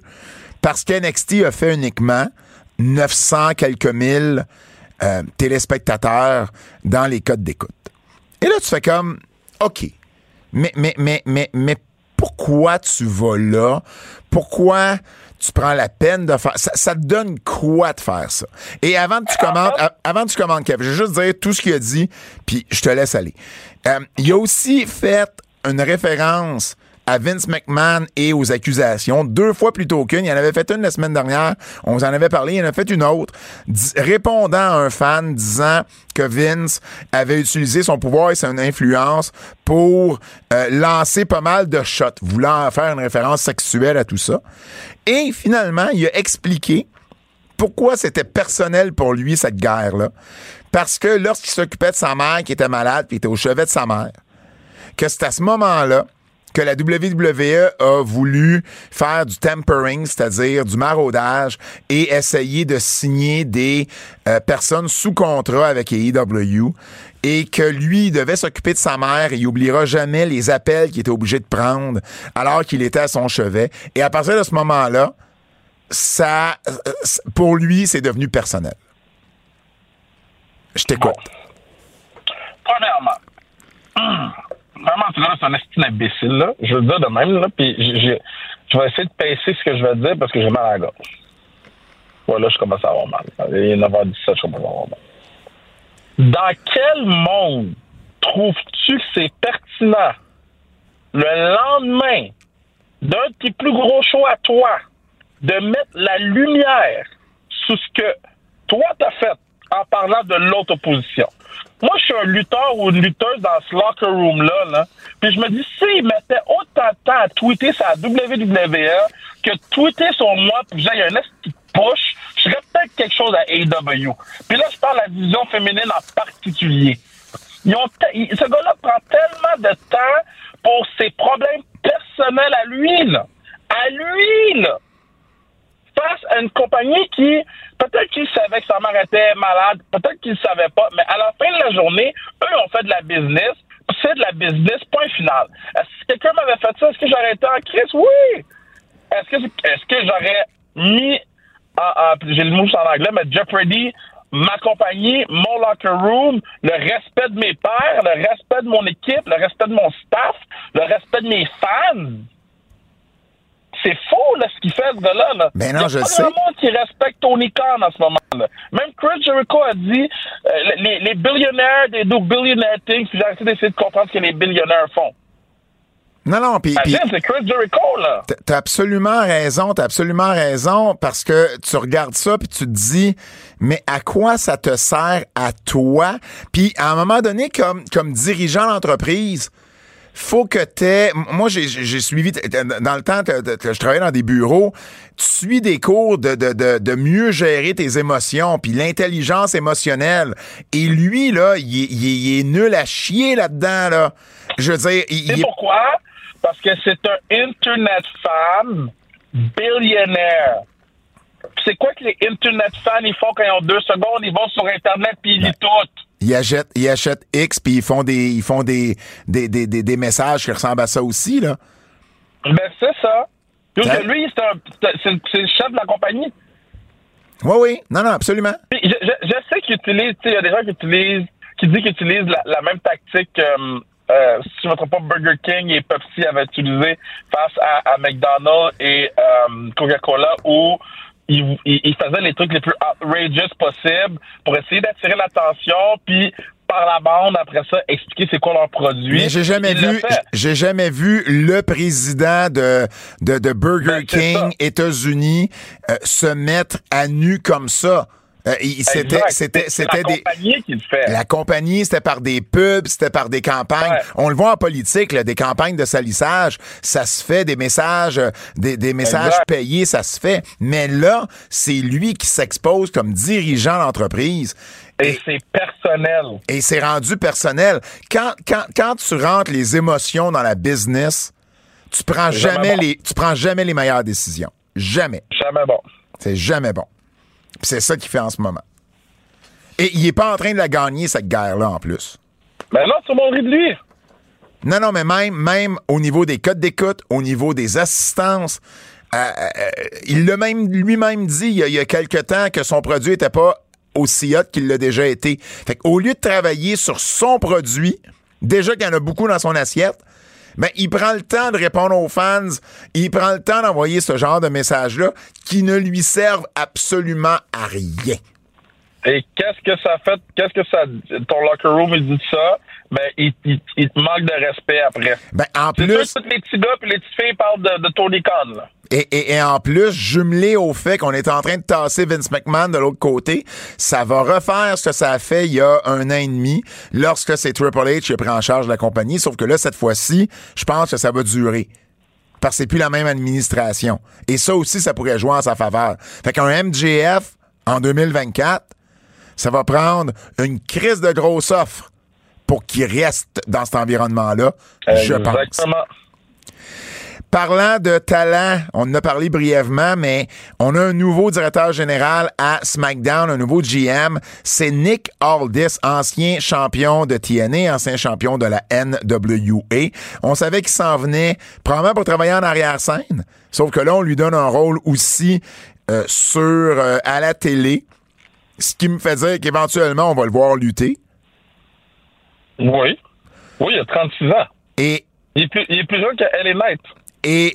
[SPEAKER 2] parce qu'NXT a fait uniquement 900 quelques mille euh, téléspectateurs dans les codes d'écoute. Et là, tu fais comme, OK, mais, mais, mais, mais, mais pourquoi tu vas là? Pourquoi tu prends la peine de faire ça? Ça te donne quoi de faire ça? Et avant que tu commandes, avant que tu commandes, Kev, je vais juste dire tout ce qu'il a dit, puis je te laisse aller. Euh, il a aussi fait une référence à Vince McMahon et aux accusations, deux fois plutôt qu'une. Il en avait fait une la semaine dernière, on vous en avait parlé, il en a fait une autre, répondant à un fan disant que Vince avait utilisé son pouvoir et son influence pour euh, lancer pas mal de shots, voulant faire une référence sexuelle à tout ça. Et finalement, il a expliqué pourquoi c'était personnel pour lui, cette guerre-là. Parce que lorsqu'il s'occupait de sa mère qui était malade, puis était au chevet de sa mère, que c'est à ce moment-là que la WWE a voulu faire du tempering, c'est-à-dire du maraudage, et essayer de signer des euh, personnes sous contrat avec AEW, et que lui devait s'occuper de sa mère et il oubliera jamais les appels qu'il était obligé de prendre alors qu'il était à son chevet. Et à partir de ce moment-là, ça, euh, pour lui, c'est devenu personnel. Je t'écoute.
[SPEAKER 3] Premièrement, [CLEARS THROAT] vraiment, tu c'est un imbécile. Je veux le dire de même, là. Puis je, vais essayer de pacer ce que je vais dire parce que j'ai mal à la gorge. Là, je commence à avoir mal. Il est 9h17, je commence à avoir mal. Dans quel monde trouves-tu que c'est pertinent le lendemain d'un tes plus gros shows à toi de mettre la lumière sur ce que toi t'as fait en parlant de l'autre opposition. Moi, je suis un lutteur ou une lutteuse dans ce locker room-là, là, puis je me dis, s'il mettait autant de temps à tweeter sa WWE que tweeter sur moi, puis j'ai un petit push, je serais peut-être quelque chose à AEW. Puis là, je parle de la division féminine en particulier. Ils ont ce gars-là prend tellement de temps pour ses problèmes personnels à lui, là. À lui, là face à une compagnie qui, peut-être qu'ils savaient que sa mère était malade, peut-être qu'ils ne savaient pas, mais à la fin de la journée, eux ont fait de la business, c'est de la business, point final. Est-ce que quelqu'un m'avait fait ça? Est-ce que j'aurais été en crise? Oui! Est-ce que, est-ce que j'aurais mis, j'ai le mot en anglais, mais Jeopardy, ma compagnie, mon locker room, le respect de mes pères, le respect de mon équipe, le respect de mon staff, le respect de mes fans? C'est faux là, ce qu'il fait, ce gars-là. Là.
[SPEAKER 2] Ben non,
[SPEAKER 3] Il y a
[SPEAKER 2] je
[SPEAKER 3] pas
[SPEAKER 2] sais.
[SPEAKER 3] monde qui respecte Tony Khan en ce moment-là. Même Chris Jericho a dit euh, les, les billionnaires, des do billionaire things, puis j'ai essayé d'essayer de comprendre ce que les billionnaires font.
[SPEAKER 2] Non, non, puis...
[SPEAKER 3] c'est Chris Jericho, là.
[SPEAKER 2] T'as absolument raison, t'as absolument raison, parce que tu regardes ça puis tu te dis, mais à quoi ça te sert à toi? Puis à un moment donné, comme, comme dirigeant d'entreprise, faut que t'aies... Moi, j'ai- suivi... Dans le temps je travaillais dans des bureaux, tu suis des cours de, de, de, de mieux gérer tes émotions, puis l'intelligence émotionnelle. Et lui, là, il est, il il est nul à chier là-dedans, là. Je veux dire... il-
[SPEAKER 3] pourquoi? Parce que c'est un Internet fan billionnaire. C'est quoi que les Internet fans, ils font quand ils ont deux secondes? Ils vont sur Internet puis ils lisent tout.
[SPEAKER 2] Ils achètent, ils achètent X puis ils font des ils font des des, des, des, des messages qui ressemblent à ça aussi là.
[SPEAKER 3] Ben, c'est ça. Que lui, c'est le chef de la compagnie.
[SPEAKER 2] Oui oui, non non, absolument.
[SPEAKER 3] Puis je, je, je sais qu'ils utilisent, tu sais, il y a des gens qui utilisent, qui disent qu'ils utilisent la, la même tactique que, euh, si je ne me trompe pas, Burger King et Pepsi avaient utilisé face à, à McDonald's et euh, Coca-Cola où ils, ils, ils faisaient les trucs les plus outrageous possibles pour essayer d'attirer l'attention, puis par la bande, après ça, expliquer c'est quoi leur produit.
[SPEAKER 2] Mais j'ai jamais
[SPEAKER 3] Il
[SPEAKER 2] vu j'ai jamais vu le président de de, de Burger
[SPEAKER 3] Ben,
[SPEAKER 2] King. États-Unis euh, se mettre à nu comme ça. Euh, c'était c'était c'était
[SPEAKER 3] la
[SPEAKER 2] des
[SPEAKER 3] compagnie qui le fait.
[SPEAKER 2] La compagnie, c'était par des pubs, c'était par des campagnes.
[SPEAKER 3] Ouais.
[SPEAKER 2] On le voit en politique, là, des campagnes de salissage, ça se fait, des messages, des, des messages
[SPEAKER 3] Exact.
[SPEAKER 2] payés, ça se fait. Mais là, c'est lui qui s'expose comme dirigeant d'entreprise.
[SPEAKER 3] Et c'est personnel.
[SPEAKER 2] Et c'est rendu personnel. Quand, quand, quand tu rentres les émotions dans la business, tu prends
[SPEAKER 3] Jamais
[SPEAKER 2] jamais
[SPEAKER 3] bon.
[SPEAKER 2] les, tu prends jamais les meilleures décisions. Jamais.
[SPEAKER 3] Jamais bon.
[SPEAKER 2] C'est jamais bon. Puis c'est ça qu'il fait en ce moment. Et il est pas en train de la gagner, cette guerre-là, en plus.
[SPEAKER 3] Mais là, tout le monde rit de lui.
[SPEAKER 2] Non, non, mais même, même au niveau des codes d'écoute, au niveau des assistances, euh, euh, il l'a même lui-même dit il y, a, il y a quelque temps que son produit était pas aussi hot qu'il l'a déjà été. Fait qu'au lieu de travailler sur son produit, déjà qu'il y en a beaucoup dans son assiette, ben, il prend le temps de répondre aux fans, il prend le temps d'envoyer ce genre de messages-là qui ne lui servent absolument à rien.
[SPEAKER 3] Et qu'est-ce que ça fait? Qu'est-ce que ça. Ton locker room, il dit ça, ben, il, il, il te manque de respect après.
[SPEAKER 2] Ben, en plus,
[SPEAKER 3] sûr que tous les petits gars et les petites filles parlent de, de Tony Khan, là.
[SPEAKER 2] Et, et, et en plus, jumelé au fait qu'on est en train de tasser Vince McMahon de l'autre côté, ça va refaire ce que ça a fait il y a un an et demi, lorsque c'est Triple H qui a pris en charge la compagnie. Sauf que là, cette fois-ci, je pense que ça va durer. Parce que c'est plus la même administration. Et ça aussi, ça pourrait jouer en sa faveur. Fait qu'un MJF, en 2024, ça va prendre une crise de grosse offre pour qu'il reste dans cet environnement-là, je pense. Parlant de talent, on en a parlé brièvement, mais on a un nouveau directeur général à SmackDown, un nouveau GM. C'est Nick Aldis, ancien champion de TNA, ancien champion de la NWA. On savait qu'il s'en venait probablement pour travailler en arrière-scène. Sauf que là, on lui donne un rôle aussi euh, sur euh, à la télé. Ce qui me fait dire qu'éventuellement, on va le voir lutter.
[SPEAKER 3] Oui. Oui, il a 36 ans.
[SPEAKER 2] Et
[SPEAKER 3] Il est plus, il est plus jeune que LA Knight.
[SPEAKER 2] Et,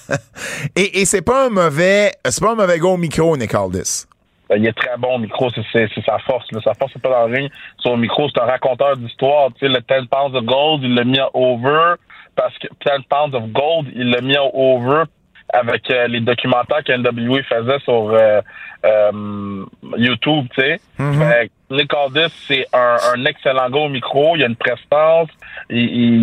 [SPEAKER 2] [LAUGHS] et, et c'est pas un mauvais, c'est pas un mauvais gars au micro, Nick Aldis.
[SPEAKER 3] Ben, il est très bon au micro, c'est, sa force. Là. Sa force, c'est pas dans le ring. Son micro, c'est un raconteur d'histoire. Tu sais, le 10 pounds of gold, il l'a mis en over parce que 10 pounds of gold, il l'a mis en over avec euh, les documentaires que NWA faisait sur euh, euh, YouTube, tu sais. Que Nick Aldis, c'est un, un excellent gars au micro, il a une prestance, il,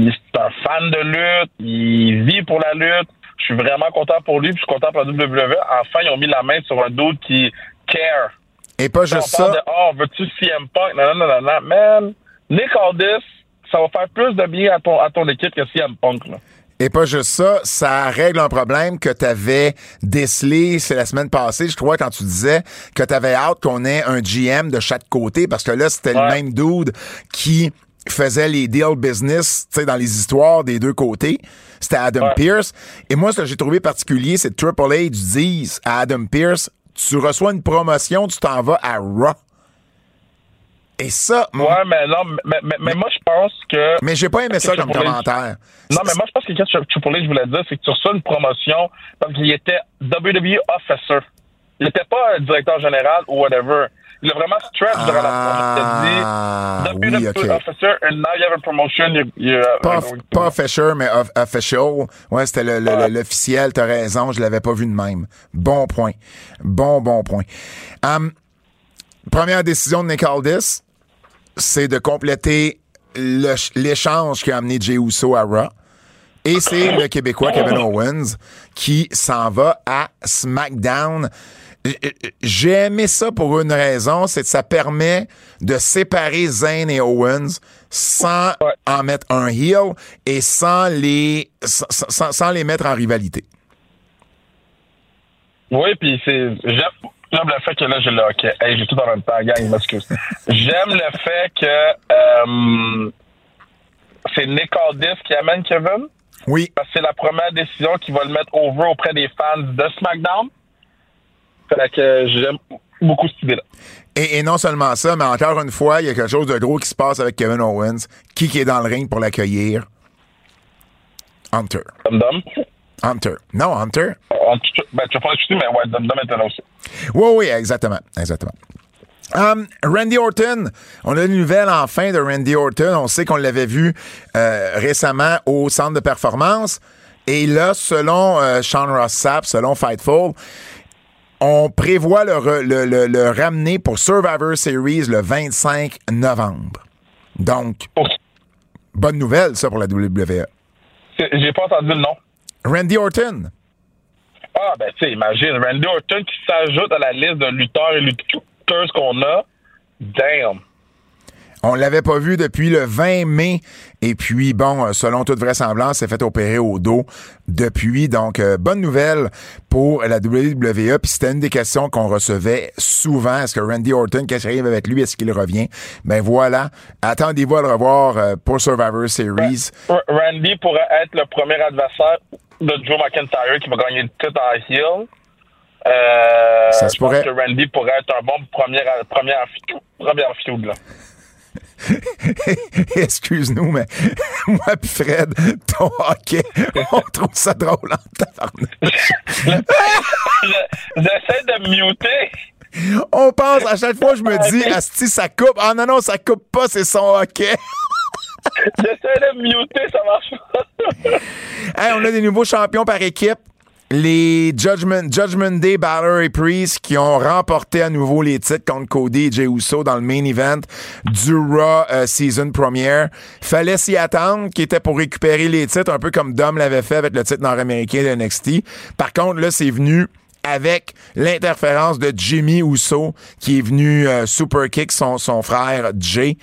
[SPEAKER 3] il c'est un fan de lutte, il vit pour la lutte. Je suis vraiment content pour lui, puis je suis content pour la WWE. Enfin, ils ont mis la main sur un doute qui care.
[SPEAKER 2] Et pas juste ça.
[SPEAKER 3] de Oh, veux-tu CM Punk? Non, non, non, non, non. Man, Nick Aldis, ça va faire plus de bien à ton, à ton équipe que CM Punk. Là.
[SPEAKER 2] Et pas juste ça, ça règle un problème que tu avais décelé, c'est la semaine passée, je crois, quand tu disais que tu avais hâte qu'on ait un GM de chaque côté, parce que là, c'était le même dude qui faisait les deal business, tu sais, dans les histoires des deux côtés. C'était Adam
[SPEAKER 3] Ouais.
[SPEAKER 2] Pierce. Et moi, ce que j'ai trouvé particulier, c'est Triple H disent à Adam Pierce, tu reçois une promotion, tu t'en vas à Raw. Et ça,
[SPEAKER 3] Ouais, mais non, mais, mais, mais moi, je pense que.
[SPEAKER 2] mais j'ai pas aimé ça comme commentaire.
[SPEAKER 3] Non, mais moi, je pense que ce que Triple H voulait dire, c'est que tu reçois une promotion parce qu'il était WWE Officer. Il n'était pas directeur général ou whatever. Il a vraiment stretch durant
[SPEAKER 2] Ah,
[SPEAKER 3] la promotion. Il a dit
[SPEAKER 2] oui,
[SPEAKER 3] WWE. Officer, and now you have a promotion. You, you,
[SPEAKER 2] Pas,
[SPEAKER 3] going to-
[SPEAKER 2] pas official, mais of- official. Ouais, c'était le- le- le- l'officiel. T'as raison, je l'avais pas vu de même. Bon point. Bon, bon point. Hum, première décision de Nick Aldis, c'est de compléter l'échange qui a amené Jey Uso à Raw. Et c'est le Québécois Kevin Owens qui s'en va à SmackDown. J'ai aimé ça pour une raison, c'est que ça permet de séparer Zayn et Owens sans en mettre un heel et sans les, sans les mettre en rivalité.
[SPEAKER 3] Oui, puis c'est. J'aime le fait que là, j'ai le hockey. Hey, j'ai tout en même temps, gang, je m'excuse. J'aime le fait que euh, c'est Nick Aldis qui amène Kevin.
[SPEAKER 2] Oui,
[SPEAKER 3] Parce que c'est la première décision qui va le mettre over auprès des fans de SmackDown. Fait que j'aime beaucoup cette idée-là.
[SPEAKER 2] et, et non seulement ça, mais encore une fois, il y a quelque chose de gros qui se passe avec Kevin Owens. Qui qui est dans le ring pour l'accueillir? Hunter.
[SPEAKER 3] Dum Dum.
[SPEAKER 2] Hunter. Non, Hunter?
[SPEAKER 3] On- Ben, tu vas mais ouais, était là aussi.
[SPEAKER 2] Oui, oui, exactement. Exactement. Um, Randy Orton, on a une nouvelle enfin de Randy Orton. On sait qu'on l'avait vu euh, récemment au centre de performance. Et là, selon euh, Sean Ross Sapp, selon Fightful, on prévoit le, re- le- le- le ramener pour Survivor Series le 25 novembre. Donc, bonne nouvelle, ça, pour la WWE.
[SPEAKER 3] J'ai pas entendu le nom.
[SPEAKER 2] Randy Orton.
[SPEAKER 3] Ah, ben, tu sais, imagine, Randy Orton qui s'ajoute à la liste de lutteurs et lutteuses qu'on a. Damn.
[SPEAKER 2] On l'avait pas vu depuis le 20 mai. Et puis, bon, selon toute vraisemblance, s'est fait opérer au dos depuis. Donc, euh, bonne nouvelle pour la WWE. Puis c'était une des questions qu'on recevait souvent. Est-ce que Randy Orton, qu'est-ce qui arrive avec lui? Est-ce qu'il revient? Ben voilà. Attendez-vous à le revoir euh, pour Survivor Series.
[SPEAKER 3] R- Randy pourrait être le premier adversaire de Joe McIntyre qui va gagner le titre en heel. Euh,
[SPEAKER 2] Ça se
[SPEAKER 3] je pense
[SPEAKER 2] pourrait.
[SPEAKER 3] que Randy pourrait être un bon premier, premier, premier feud, là. [LAUGHS]
[SPEAKER 2] Excuse-nous, mais [LAUGHS] moi pis Fred, ton hockey, [LAUGHS] on trouve ça drôle en tabarnak.
[SPEAKER 3] Je- J'essaie de me muter.
[SPEAKER 2] On pense, à chaque fois, je me dis, Asti, ça coupe. Ah non, non, ça coupe pas, c'est son hockey.
[SPEAKER 3] J'essaie de muter, ça marche pas. [LAUGHS]
[SPEAKER 2] On a des nouveaux champions par équipe. Les Judgment, Judgment Day, Balor et Priest qui ont remporté à nouveau les titres contre Cody et Jey Uso dans le main event du Raw euh, Season Premiere. Fallait s'y attendre, qui était pour récupérer les titres, un peu comme Dom l'avait fait avec le titre nord-américain de NXT. Par contre, là, c'est venu avec l'interférence de Jimmy Uso qui est venu euh, super kick son, son frère Jay.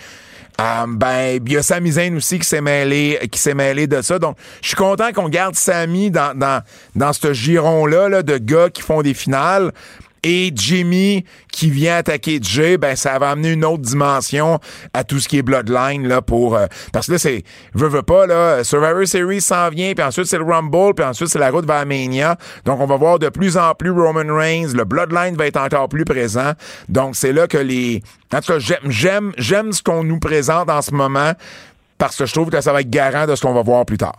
[SPEAKER 2] Euh, ben, il y a Sami Zayn aussi qui s'est mêlé, qui s'est mêlé de ça. Donc, je suis content qu'on garde Sami dans, dans, dans ce giron-là, là, de gars qui font des finales. Et Jimmy qui vient attaquer Jay, ben ça va amener une autre dimension à tout ce qui est Bloodline là pour euh, parce que là c'est veux veux pas là Survivor Series s'en vient puis ensuite c'est le Rumble puis ensuite c'est la route vers Mania. Donc on va voir de plus en plus Roman Reigns, le Bloodline va être encore plus présent. Donc c'est là que les en tout cas j'aime j'aime j'aime ce qu'on nous présente en ce moment parce que je trouve que ça va être garant de ce qu'on va voir plus tard.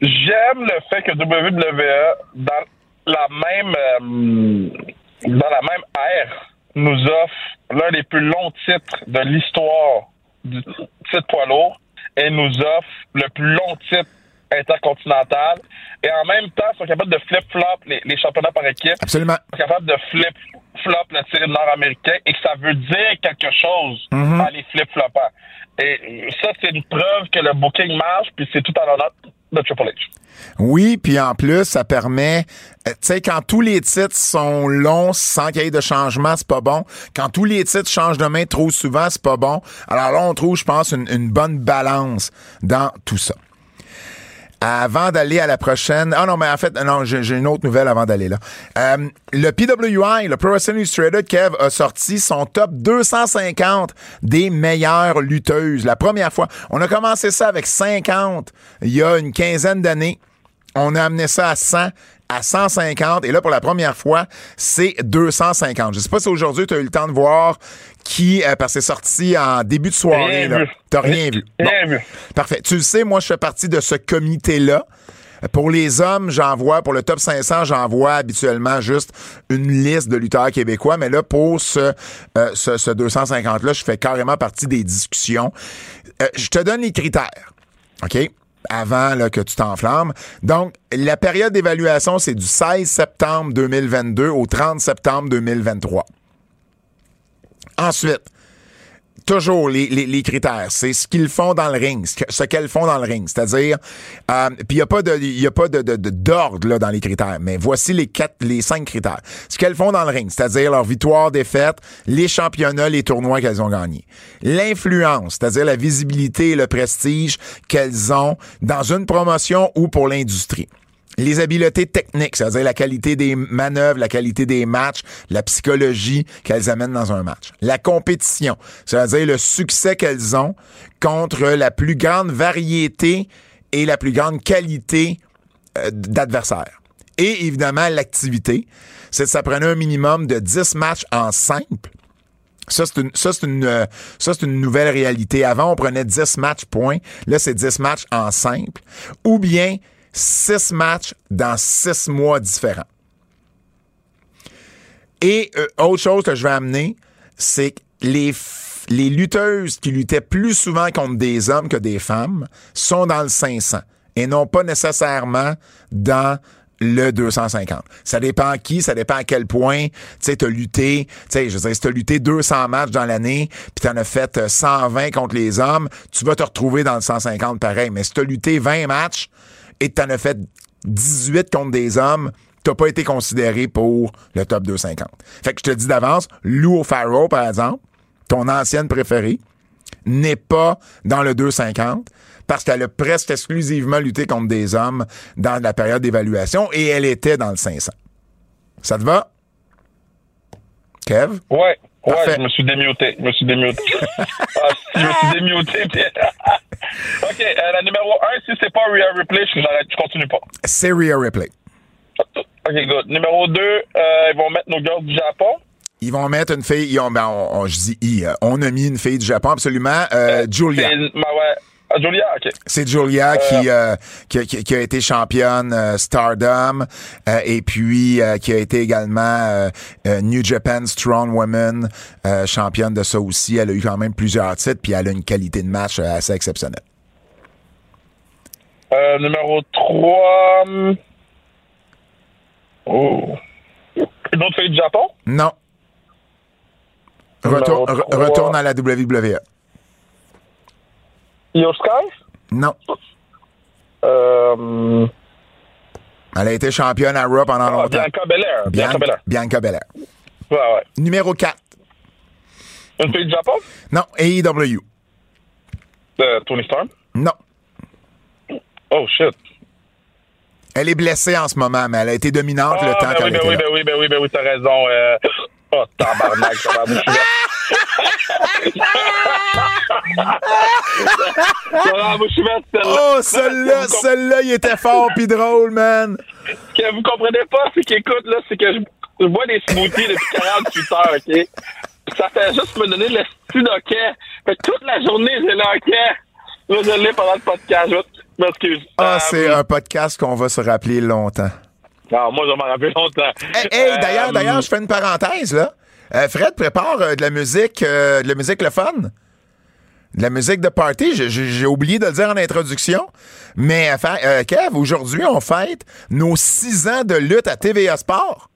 [SPEAKER 3] J'aime le fait que WWE, dans la même euh, dans la même ère, nous offre l'un des plus longs titres de l'histoire du titre poids lourd et nous offre le plus long titre intercontinentales. Et en même temps, ils sont capables de flip-flop les, les championnats par équipe.
[SPEAKER 2] Absolument.
[SPEAKER 3] Ils sont capables de flip-flop le tiré nord-américain et que ça veut dire quelque chose
[SPEAKER 2] Mm-hmm.
[SPEAKER 3] en les flip-flopant. Et ça, c'est une preuve que le booking marche, puis c'est tout à l'honneur de Triple H.
[SPEAKER 2] Oui, puis en plus, ça permet, euh, tu sais, quand tous les titres sont longs sans qu'il y ait de changement, c'est pas bon. Quand tous les titres changent de main trop souvent, c'est pas bon. Alors là, on trouve, je pense, une, une bonne balance dans tout ça. Avant d'aller à la prochaine, ah non, mais en fait, non, j'ai une autre nouvelle avant d'aller là. Euh, le PWI, le Pro Wrestling Illustrated, Kev a sorti son top 250 des meilleures lutteuses. La première fois, on a commencé ça avec 50 il y a une quinzaine d'années. On a amené ça à 100, à 150. Et là, pour la première fois, c'est 250. Je sais pas si aujourd'hui, tu as eu le temps de voir qui, euh, parce que c'est sorti en début de soirée.
[SPEAKER 3] Rien
[SPEAKER 2] là.
[SPEAKER 3] vu.
[SPEAKER 2] T'as rien vu. Bon.
[SPEAKER 3] Rien vu.
[SPEAKER 2] Parfait. Tu le sais, moi, je fais partie de ce comité-là. Pour les hommes, j'envoie, pour le top 500, j'envoie habituellement juste une liste de lutteurs québécois. Mais là, pour ce, euh, ce, ce 250-là, je fais carrément partie des discussions. Euh, je te donne les critères. OK? Avant là, que tu t'enflammes. Donc, la période d'évaluation, c'est du 16 septembre 2022 au 30 septembre 2023. Ensuite, toujours les, critères. C'est ce qu'ils font dans le ring, ce, que- ce qu'elles font dans le ring. C'est-à-dire, euh, puis il n'y a pas de, y a pas de- d'ordre là dans les critères. Mais voici les quatre, les cinq critères. Ce qu'elles font dans le ring, c'est-à-dire leur victoire, défaite, les championnats, les tournois qu'elles ont gagnés. L'influence, c'est-à-dire la visibilité et le prestige qu'elles ont dans une promotion ou pour l'industrie les habiletés techniques, c'est-à-dire la qualité des manœuvres, la qualité des matchs, la psychologie qu'elles amènent dans un match. La compétition, c'est-à-dire le succès qu'elles ont contre la plus grande variété et la plus grande qualité euh, d'adversaires. Et évidemment, l'activité, c'est que ça prenait un minimum de 10 matchs en simple. Ça, c'est une, une, euh, ça, c'est une nouvelle réalité. Avant, on prenait 10 matchs, point. Là, c'est 10 matchs en simple. Ou bien 6 matchs dans 6 mois différents. Et euh, autre chose que je vais amener, c'est que les, lutteuses qui luttaient plus souvent contre des hommes que des femmes sont dans le 500 et non pas nécessairement dans le 250. Ça dépend qui, ça dépend à quel point, tu sais, t'as lutté, tu sais, je veux dire, si lutté 200 matchs dans l'année, puis t'en as fait euh, 120 contre les hommes, tu vas te retrouver dans le 150 pareil. Mais si t'as lutté 20 matchs et t'en as fait 18 contre des hommes, t'as pas été considéré pour le top 250. Fait que je te dis d'avance, Lou Farrow, par exemple, ton ancienne préférée, n'est pas dans le 250 parce qu'elle a presque exclusivement lutté contre des hommes dans la période d'évaluation et elle était dans le 500. Ça te va? Kev?
[SPEAKER 3] Ouais. Ouais,
[SPEAKER 2] Parfait.
[SPEAKER 3] je me suis démuté. Je me suis démuté. [LAUGHS] ah, je me suis démuté. [LAUGHS] OK, euh, la numéro 1, si c'est pas Rhea Replay, je, j'arrête, je continue pas.
[SPEAKER 2] C'est Rhea Ripley.
[SPEAKER 3] OK, good. Numéro 2, euh, ils vont mettre nos girls du Japon.
[SPEAKER 2] Ils vont mettre une fille, ils ont- ben, on, on- je dis ils, euh, on a mis une fille du Japon, absolument, euh, Julia.
[SPEAKER 3] C'est- ma- ouais. Ah, Julia, OK.
[SPEAKER 2] C'est Julia qui, euh, qui, a- qui- qui a été championne euh, Stardom euh, et puis euh, qui a été également euh, euh, New Japan Strong Women, euh, championne de ça aussi. Elle a eu quand même plusieurs titres puis elle a une qualité de match euh, assez exceptionnelle.
[SPEAKER 3] Euh, numéro 3. Oh. Une autre fille du Japon?
[SPEAKER 2] Non. Retour- retourne à la WWE.
[SPEAKER 3] Io Sky?
[SPEAKER 2] Non.
[SPEAKER 3] Euh,
[SPEAKER 2] Elle a été championne à Raw pendant
[SPEAKER 3] ah,
[SPEAKER 2] longtemps.
[SPEAKER 3] Bianca Belair.
[SPEAKER 2] Bianca,
[SPEAKER 3] Bianca Belair.
[SPEAKER 2] Bianca Belair.
[SPEAKER 3] Ouais, ouais.
[SPEAKER 2] Numéro 4.
[SPEAKER 3] Une fille du Japon?
[SPEAKER 2] Non. AEW.
[SPEAKER 3] Euh, Tony Storm?
[SPEAKER 2] Non.
[SPEAKER 3] Oh, shit.
[SPEAKER 2] Elle est blessée en ce moment, mais elle a été dominante le
[SPEAKER 3] Ah,
[SPEAKER 2] temps
[SPEAKER 3] ben
[SPEAKER 2] qu'elle
[SPEAKER 3] oui, ben
[SPEAKER 2] était
[SPEAKER 3] oui,
[SPEAKER 2] là.
[SPEAKER 3] ben oui, ben oui, ben oui, t'as raison. Euh... Oh, tabarnak, ça va
[SPEAKER 2] Oh, celle-là, celle-là, il était fort pis drôle, man.
[SPEAKER 3] Ce que vous comprenez pas, c'est qu'écoute, là, c'est que je, je bois des smoothies depuis 48 heures, OK? Ça fait juste me donner le style hockey. Fait toute la journée, j'ai le hockey. Là, je l'ai pendant le podcast. Je m'excuse.
[SPEAKER 2] Ah,
[SPEAKER 3] Euh,
[SPEAKER 2] c'est un podcast qu'on va se rappeler longtemps.
[SPEAKER 3] Non, moi, je vais m'en rappeler longtemps.
[SPEAKER 2] Hey, hey,
[SPEAKER 3] Euh,
[SPEAKER 2] d'ailleurs, d'ailleurs, je fais une parenthèse, là. Euh, Fred prépare euh, de la musique, euh, de la musique le fun. De la musique de party, j'ai- oublié de le dire en introduction, mais Kev, aujourd'hui, on fête nos six ans de lutte à TVA Sport.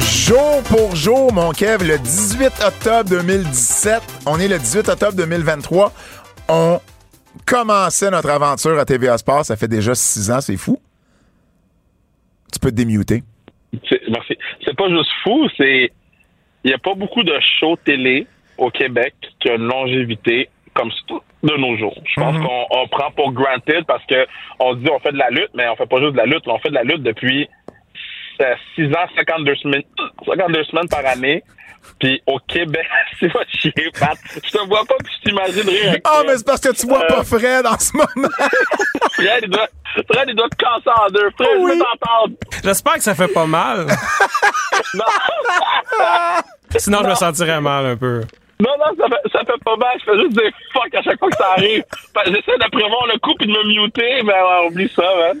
[SPEAKER 2] Jour pour jour, mon Kev, le 18 octobre 2017, on est le 18 octobre 2023, on commençait notre aventure à TVA Sport, ça fait déjà six ans, c'est fou. Tu peux te démuter.
[SPEAKER 3] Merci. C'est pas juste fou, c'est. Il n'y a pas beaucoup de shows télé au Québec qui ont une longévité comme de nos jours. Je pense qu'on on prend pour granted parce que on dit on fait de la lutte, mais on fait pas juste de la lutte, on fait de la lutte depuis 6 ans, 52 semaines, 52 semaines par année. Puis au Québec, [LAUGHS] c'est pas chier, Pat. Je te vois pas, puis je t'imagine rire avec
[SPEAKER 2] Ah, mais c'est parce que tu vois
[SPEAKER 3] Euh,
[SPEAKER 2] pas Fred en ce moment. [LAUGHS]
[SPEAKER 3] Fred, il doit, Fred, il doit te casser en deux. Fred,
[SPEAKER 2] Oui.
[SPEAKER 3] je veux t'entendre.
[SPEAKER 4] J'espère que ça fait pas mal. [LAUGHS]
[SPEAKER 3] Non.
[SPEAKER 4] Sinon, je me sentirais mal un peu.
[SPEAKER 3] Non, non, ça fait, ça fait pas mal. Je fais juste des fuck à chaque fois que ça arrive. J'essaie de prévoir le coup puis de me muter, mais ouais, oublie ça, man.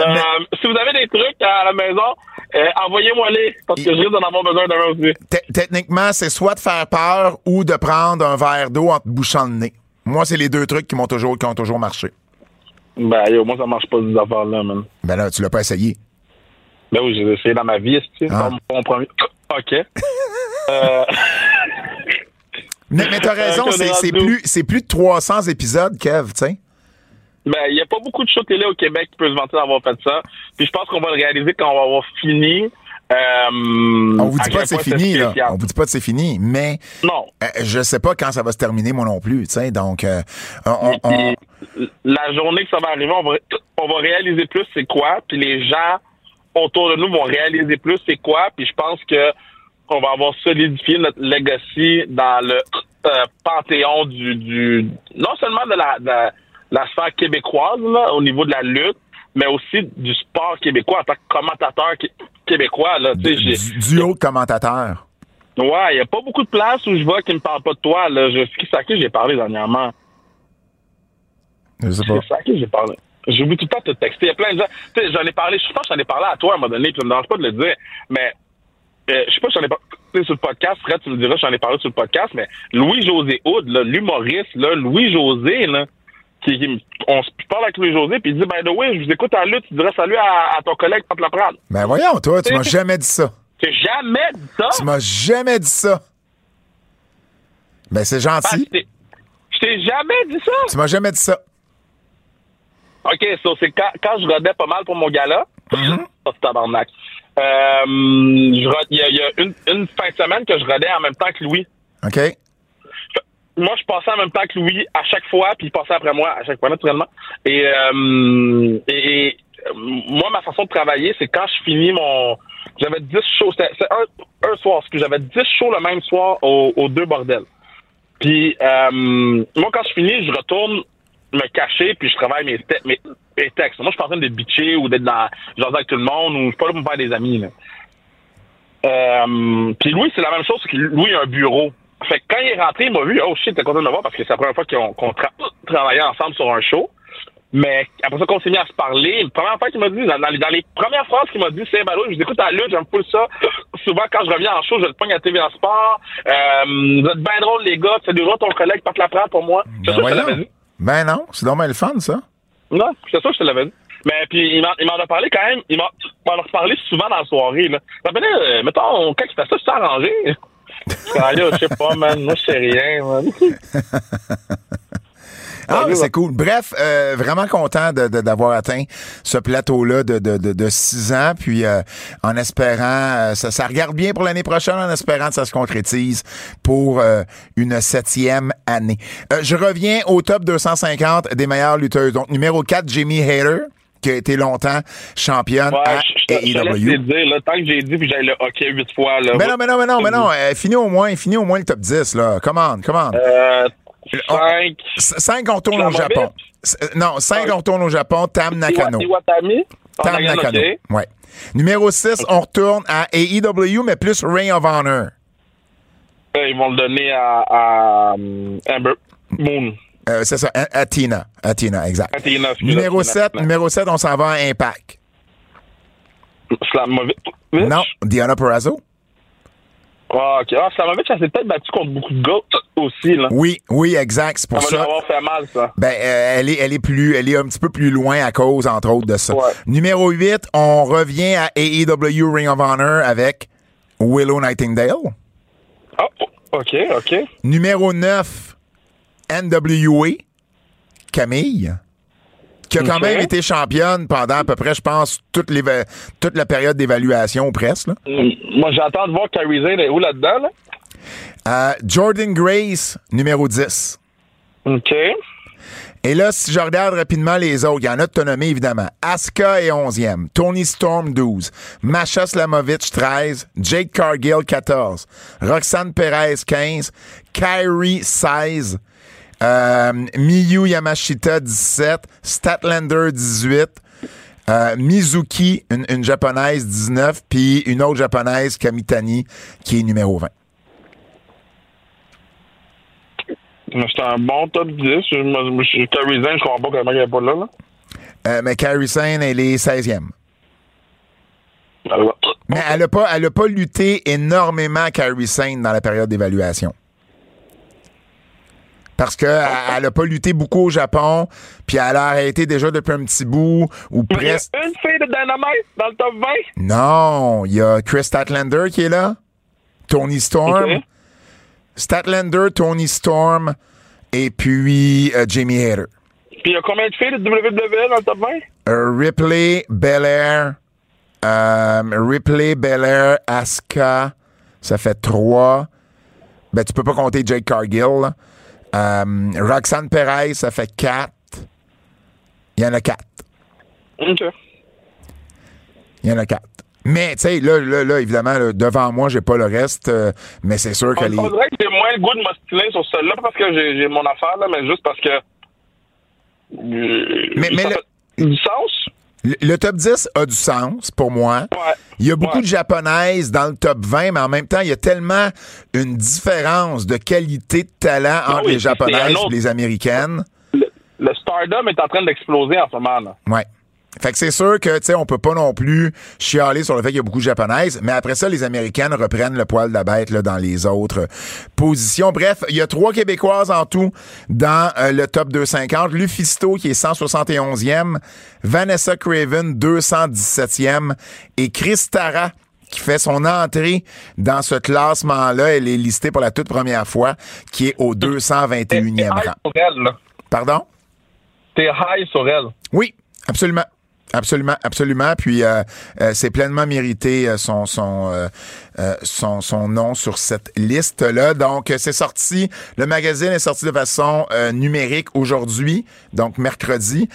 [SPEAKER 3] Euh, si vous avez des trucs à la maison, euh, envoyez-moi-les, parce que je risque d'en avoir besoin demain aussi.
[SPEAKER 2] Te- Techniquement, c'est soit de faire peur ou de prendre un verre d'eau en te bouchant le nez. Moi, c'est les deux trucs qui m'ont toujours, qui ont toujours marché.
[SPEAKER 3] Ben, yo, moi, ça marche pas, ces affaires-là, man.
[SPEAKER 2] Ben là, tu l'as pas essayé.
[SPEAKER 3] Ben oui, j'ai essayé dans ma vie, tu sais.
[SPEAKER 2] Ah.
[SPEAKER 3] Mon, mon premier? OK. [LAUGHS] euh,
[SPEAKER 2] Mais, mais t'as raison, c'est plus, c'est plus de 300 épisodes, Kev, tu sais.
[SPEAKER 3] Ben, il y a pas beaucoup de shows télé au Québec qui peuvent se vanter d'avoir fait ça. Puis je pense qu'on va le réaliser quand on va avoir fini. Euh,
[SPEAKER 2] On vous dit pas que c'est fini, là. On vous dit pas que c'est fini, mais
[SPEAKER 3] Non.
[SPEAKER 2] euh, je sais pas quand ça va se terminer, moi non plus, tu sais. Donc, euh, on- on-
[SPEAKER 3] la journée que ça va arriver, on va, on va réaliser plus c'est quoi, puis les gens autour de nous vont réaliser plus c'est quoi, puis je pense que on va avoir solidifié notre legacy dans le euh, panthéon du, du non seulement de la, de la, la sphère québécoise là, au niveau de la lutte, mais aussi du sport québécois en tant que commentateur qué- québécois là.
[SPEAKER 2] Du, duo de commentateurs.
[SPEAKER 3] Ouais, il y a pas beaucoup de places où je vois qui me parlent pas de toi là. Je sais c'est à qui j'ai parlé dernièrement.
[SPEAKER 2] Je sais pas.
[SPEAKER 3] C'est à qui j'ai parlé. J'oublie tout le temps de te texter. Il y a plein de gens. Tu sais, j'en ai parlé, je pense que j'en ai parlé à toi à un moment donné, puis ça me dérange pas de le dire. Mais, euh, je sais pas si j'en ai parlé sur le podcast. Fred, tu me diras, j'en ai parlé sur le podcast, mais Louis-José Houd, l'humoriste, là, Louis-José, là, qui, qui- on se parle avec Louis-José, puis il dit, ben, oui, je vous écoute en lutte, tu dirais salut à, à ton collègue Pat Laprade.
[SPEAKER 2] Ben voyons, toi, tu m'as [LAUGHS] jamais dit ça.
[SPEAKER 3] J'ai jamais dit ça?
[SPEAKER 2] Tu m'as jamais dit ça. Ben c'est gentil.
[SPEAKER 3] je t'ai- je t'ai jamais dit ça.
[SPEAKER 2] Tu m'as jamais dit ça.
[SPEAKER 3] OK, so c'est quand, quand je rodais pas mal pour mon gala. Oh, c'est tabarnak. Euh, je rod- Il y a, il y a une, une fin de semaine que je rodais en même temps que Louis.
[SPEAKER 2] OK?
[SPEAKER 3] Moi, je passais en même temps que Louis à chaque fois, puis il passait après moi à chaque fois, naturellement. Et, euh, et, euh, moi, ma façon de travailler, c'est quand je finis mon... J'avais 10 shows. C'est un, un soir, parce que j'avais 10 shows le même soir aux, deux bordels. Puis, euh, moi, quand je finis, je retourne me cacher, puis je travaille mes, mes, textes. Moi, je suis en train de bitcher ou d'être dans genre avec tout le monde, ou je suis pas là pour me faire des amis. Là. Euh, puis Louis, c'est la même chose, que Louis a un bureau. Fait que quand il est rentré, il m'a vu, oh shit, t'es content de me voir parce que c'est la première fois qu'on tra- travaillait ensemble sur un show. Mais après ça, qu'on s'est mis à se parler, la première fois qu'il m'a dit, dans, dans les, dans les premières phrases qu'il m'a dit, c'est, oui, je vous écoute à la lutte, j'aime full ça. Souvent, quand je reviens en show, je le pogne à TV en sport. Euh, vous êtes bien drôle, les gars, c'est déjà ton collègue Pat Laprade pour moi. C'est
[SPEAKER 2] Ben
[SPEAKER 3] ça que je te dit.
[SPEAKER 2] Ben non, c'est dommage le fun, ça.
[SPEAKER 3] Non, c'est ça que je te l'avais dit. Mais puis il m'en, a parlé quand même, il m'en, a reparlé souvent dans la soirée. Là. Ça euh, mettons, quand il fait ça, c'est arrangé. Je sais pas, man. Moi, je rien, man. [LAUGHS]
[SPEAKER 2] Ah, c'est cool. Bref, euh, vraiment content de- de- d'avoir atteint ce plateau-là de, de, de, de six ans. Puis euh, en espérant, euh, ça, ça regarde bien pour l'année prochaine, en espérant que ça se concrétise pour une septième année. Je reviens au top 250 des meilleures lutteuses. Donc, numéro 4, Jamie Hayter, qui a été longtemps championne
[SPEAKER 3] Ouais,
[SPEAKER 2] à
[SPEAKER 3] je, je, te- je te laisse les
[SPEAKER 2] AEW.
[SPEAKER 3] dire, là, tant que j'ai dit, puis j'ai le hockey huit fois, là.
[SPEAKER 2] Mais non, mais non, mais non, mais non. Euh, finis au moins, finis au moins le top 10, là. Come on, come on.
[SPEAKER 3] Euh,
[SPEAKER 2] on-
[SPEAKER 3] cinq.
[SPEAKER 2] 5, on retourne au Japon. Euh, Non, 5, on retourne au Japon. Tam Nakano.
[SPEAKER 3] Iwatami?
[SPEAKER 2] Tam Nakano. Ouais. Numéro 6, on retourne à AEW, mais plus Ring of Honor.
[SPEAKER 3] Euh, Ils vont le donner à, à um, Amber Moon.
[SPEAKER 2] Euh, c'est ça, exact.
[SPEAKER 3] Athena, excusez-moi,
[SPEAKER 2] Numéro
[SPEAKER 3] Athena.
[SPEAKER 2] 7, numéro 7, on s'en va à Impact.
[SPEAKER 3] Slamovic?
[SPEAKER 2] Non, Diana Perazzo.
[SPEAKER 3] Ah, ok. Ah, Slamovic, elle s'est peut-être battue contre beaucoup de gars aussi, là.
[SPEAKER 2] Oui, oui, exact. C'est
[SPEAKER 3] Ça
[SPEAKER 2] pour
[SPEAKER 3] va
[SPEAKER 2] ça.
[SPEAKER 3] avoir fait mal, ça.
[SPEAKER 2] Ben, euh, elle est, elle est plus, elle est un petit peu plus loin à cause, entre autres, de ça.
[SPEAKER 3] Ouais.
[SPEAKER 2] Numéro 8, on revient à AEW Ring of Honor avec Willow Nightingale.
[SPEAKER 3] Ah, ok, ok.
[SPEAKER 2] Numéro 9, NWA, Camille, qui a quand même été championne pendant à peu près, je pense, toute, la période d'évaluation ou presque. là.
[SPEAKER 3] Mm, Moi, j'attends de voir Carrie Zane est où là-dedans, là?
[SPEAKER 2] Euh, Jordan Grace, numéro 10.
[SPEAKER 3] Ok.
[SPEAKER 2] Et là, si je regarde rapidement les autres, il y en a de te nommer, évidemment. Asuka est 11e, Tony Storm 12, Masha Slamovich 13, Jake Cargill 14, Roxanne Perez 15, Kyrie 16, euh, Miyu Yamashita 17, Statlander 18, euh, Mizuki, une, une japonaise 19, puis une autre japonaise, Kamitani, qui est numéro 20.
[SPEAKER 3] Mais C'est un bon top 10. Je, moi, je, Carrie Zane, je comprends pas comment elle est pas là, là.
[SPEAKER 2] Euh, mais Kyrie Sane, elle est 16e.
[SPEAKER 3] Alors,
[SPEAKER 2] Mais elle n'a pas, elle a pas lutté énormément Carrie Sane dans la période d'évaluation. Parce que elle- a pas lutté beaucoup au Japon, puis elle a arrêté déjà depuis un petit bout, ou
[SPEAKER 3] Il y a
[SPEAKER 2] presque.
[SPEAKER 3] une fille de Dynamite dans le top 20.
[SPEAKER 2] Non, il y a Chris Statlander qui est là, Tony Storm. Statlander, Tony Storm, et puis euh, Jamie Hayter.
[SPEAKER 3] Puis il y a combien de filles de WWE dans le top 20?
[SPEAKER 2] Euh, Ripley, Belair, euh, Ripley, Belair, Asuka, ça fait trois. Ben, tu peux pas compter Jake Cargill. là. Euh, Roxanne Perez, ça fait quatre. Il y en a quatre.
[SPEAKER 3] Ok.
[SPEAKER 2] Il y en a quatre. Mais, tu sais, là, là, là, évidemment, là, devant moi, j'ai pas le reste, euh, mais c'est sûr que
[SPEAKER 3] On
[SPEAKER 2] les...
[SPEAKER 3] dirait que j'ai moins le goût de m'ostiner sur celle-là, parce que j'ai mon affaire, là, mais juste parce que. euh,
[SPEAKER 2] Mais- mais le-
[SPEAKER 3] du sens?
[SPEAKER 2] Le, le top 10 a du sens pour moi.
[SPEAKER 3] Ouais.
[SPEAKER 2] Il y a beaucoup
[SPEAKER 3] Ouais.
[SPEAKER 2] de japonaises dans le top 20, mais en même temps, il y a tellement une différence de qualité de talent
[SPEAKER 3] Ah
[SPEAKER 2] entre
[SPEAKER 3] oui,
[SPEAKER 2] les japonaises et les américaines.
[SPEAKER 3] Le, le stardom est en train d'exploser en ce moment, là.
[SPEAKER 2] Ouais. Fait que c'est sûr que, tu sais, on peut pas non plus chialer sur le fait qu'il y a beaucoup de japonaises, mais après ça, les américaines reprennent le poil de la bête, là, dans les autres positions. Bref, il y a trois Québécoises en tout dans euh, le top 250. Lufisto, qui est 171e, Vanessa Craven, 217e, et Christara, qui fait son entrée dans ce classement-là. Elle est listée pour la toute première fois, qui est au 221e
[SPEAKER 3] T'es high
[SPEAKER 2] rang. Pardon?
[SPEAKER 3] T'es high sur elle.
[SPEAKER 2] Oui, absolument. Absolument, absolument. Puis euh, euh, c'est pleinement mérité euh, son son, euh, euh, son son nom sur cette liste là. Donc euh, c'est sorti. Le magazine est sorti de façon numérique aujourd'hui, donc mercredi,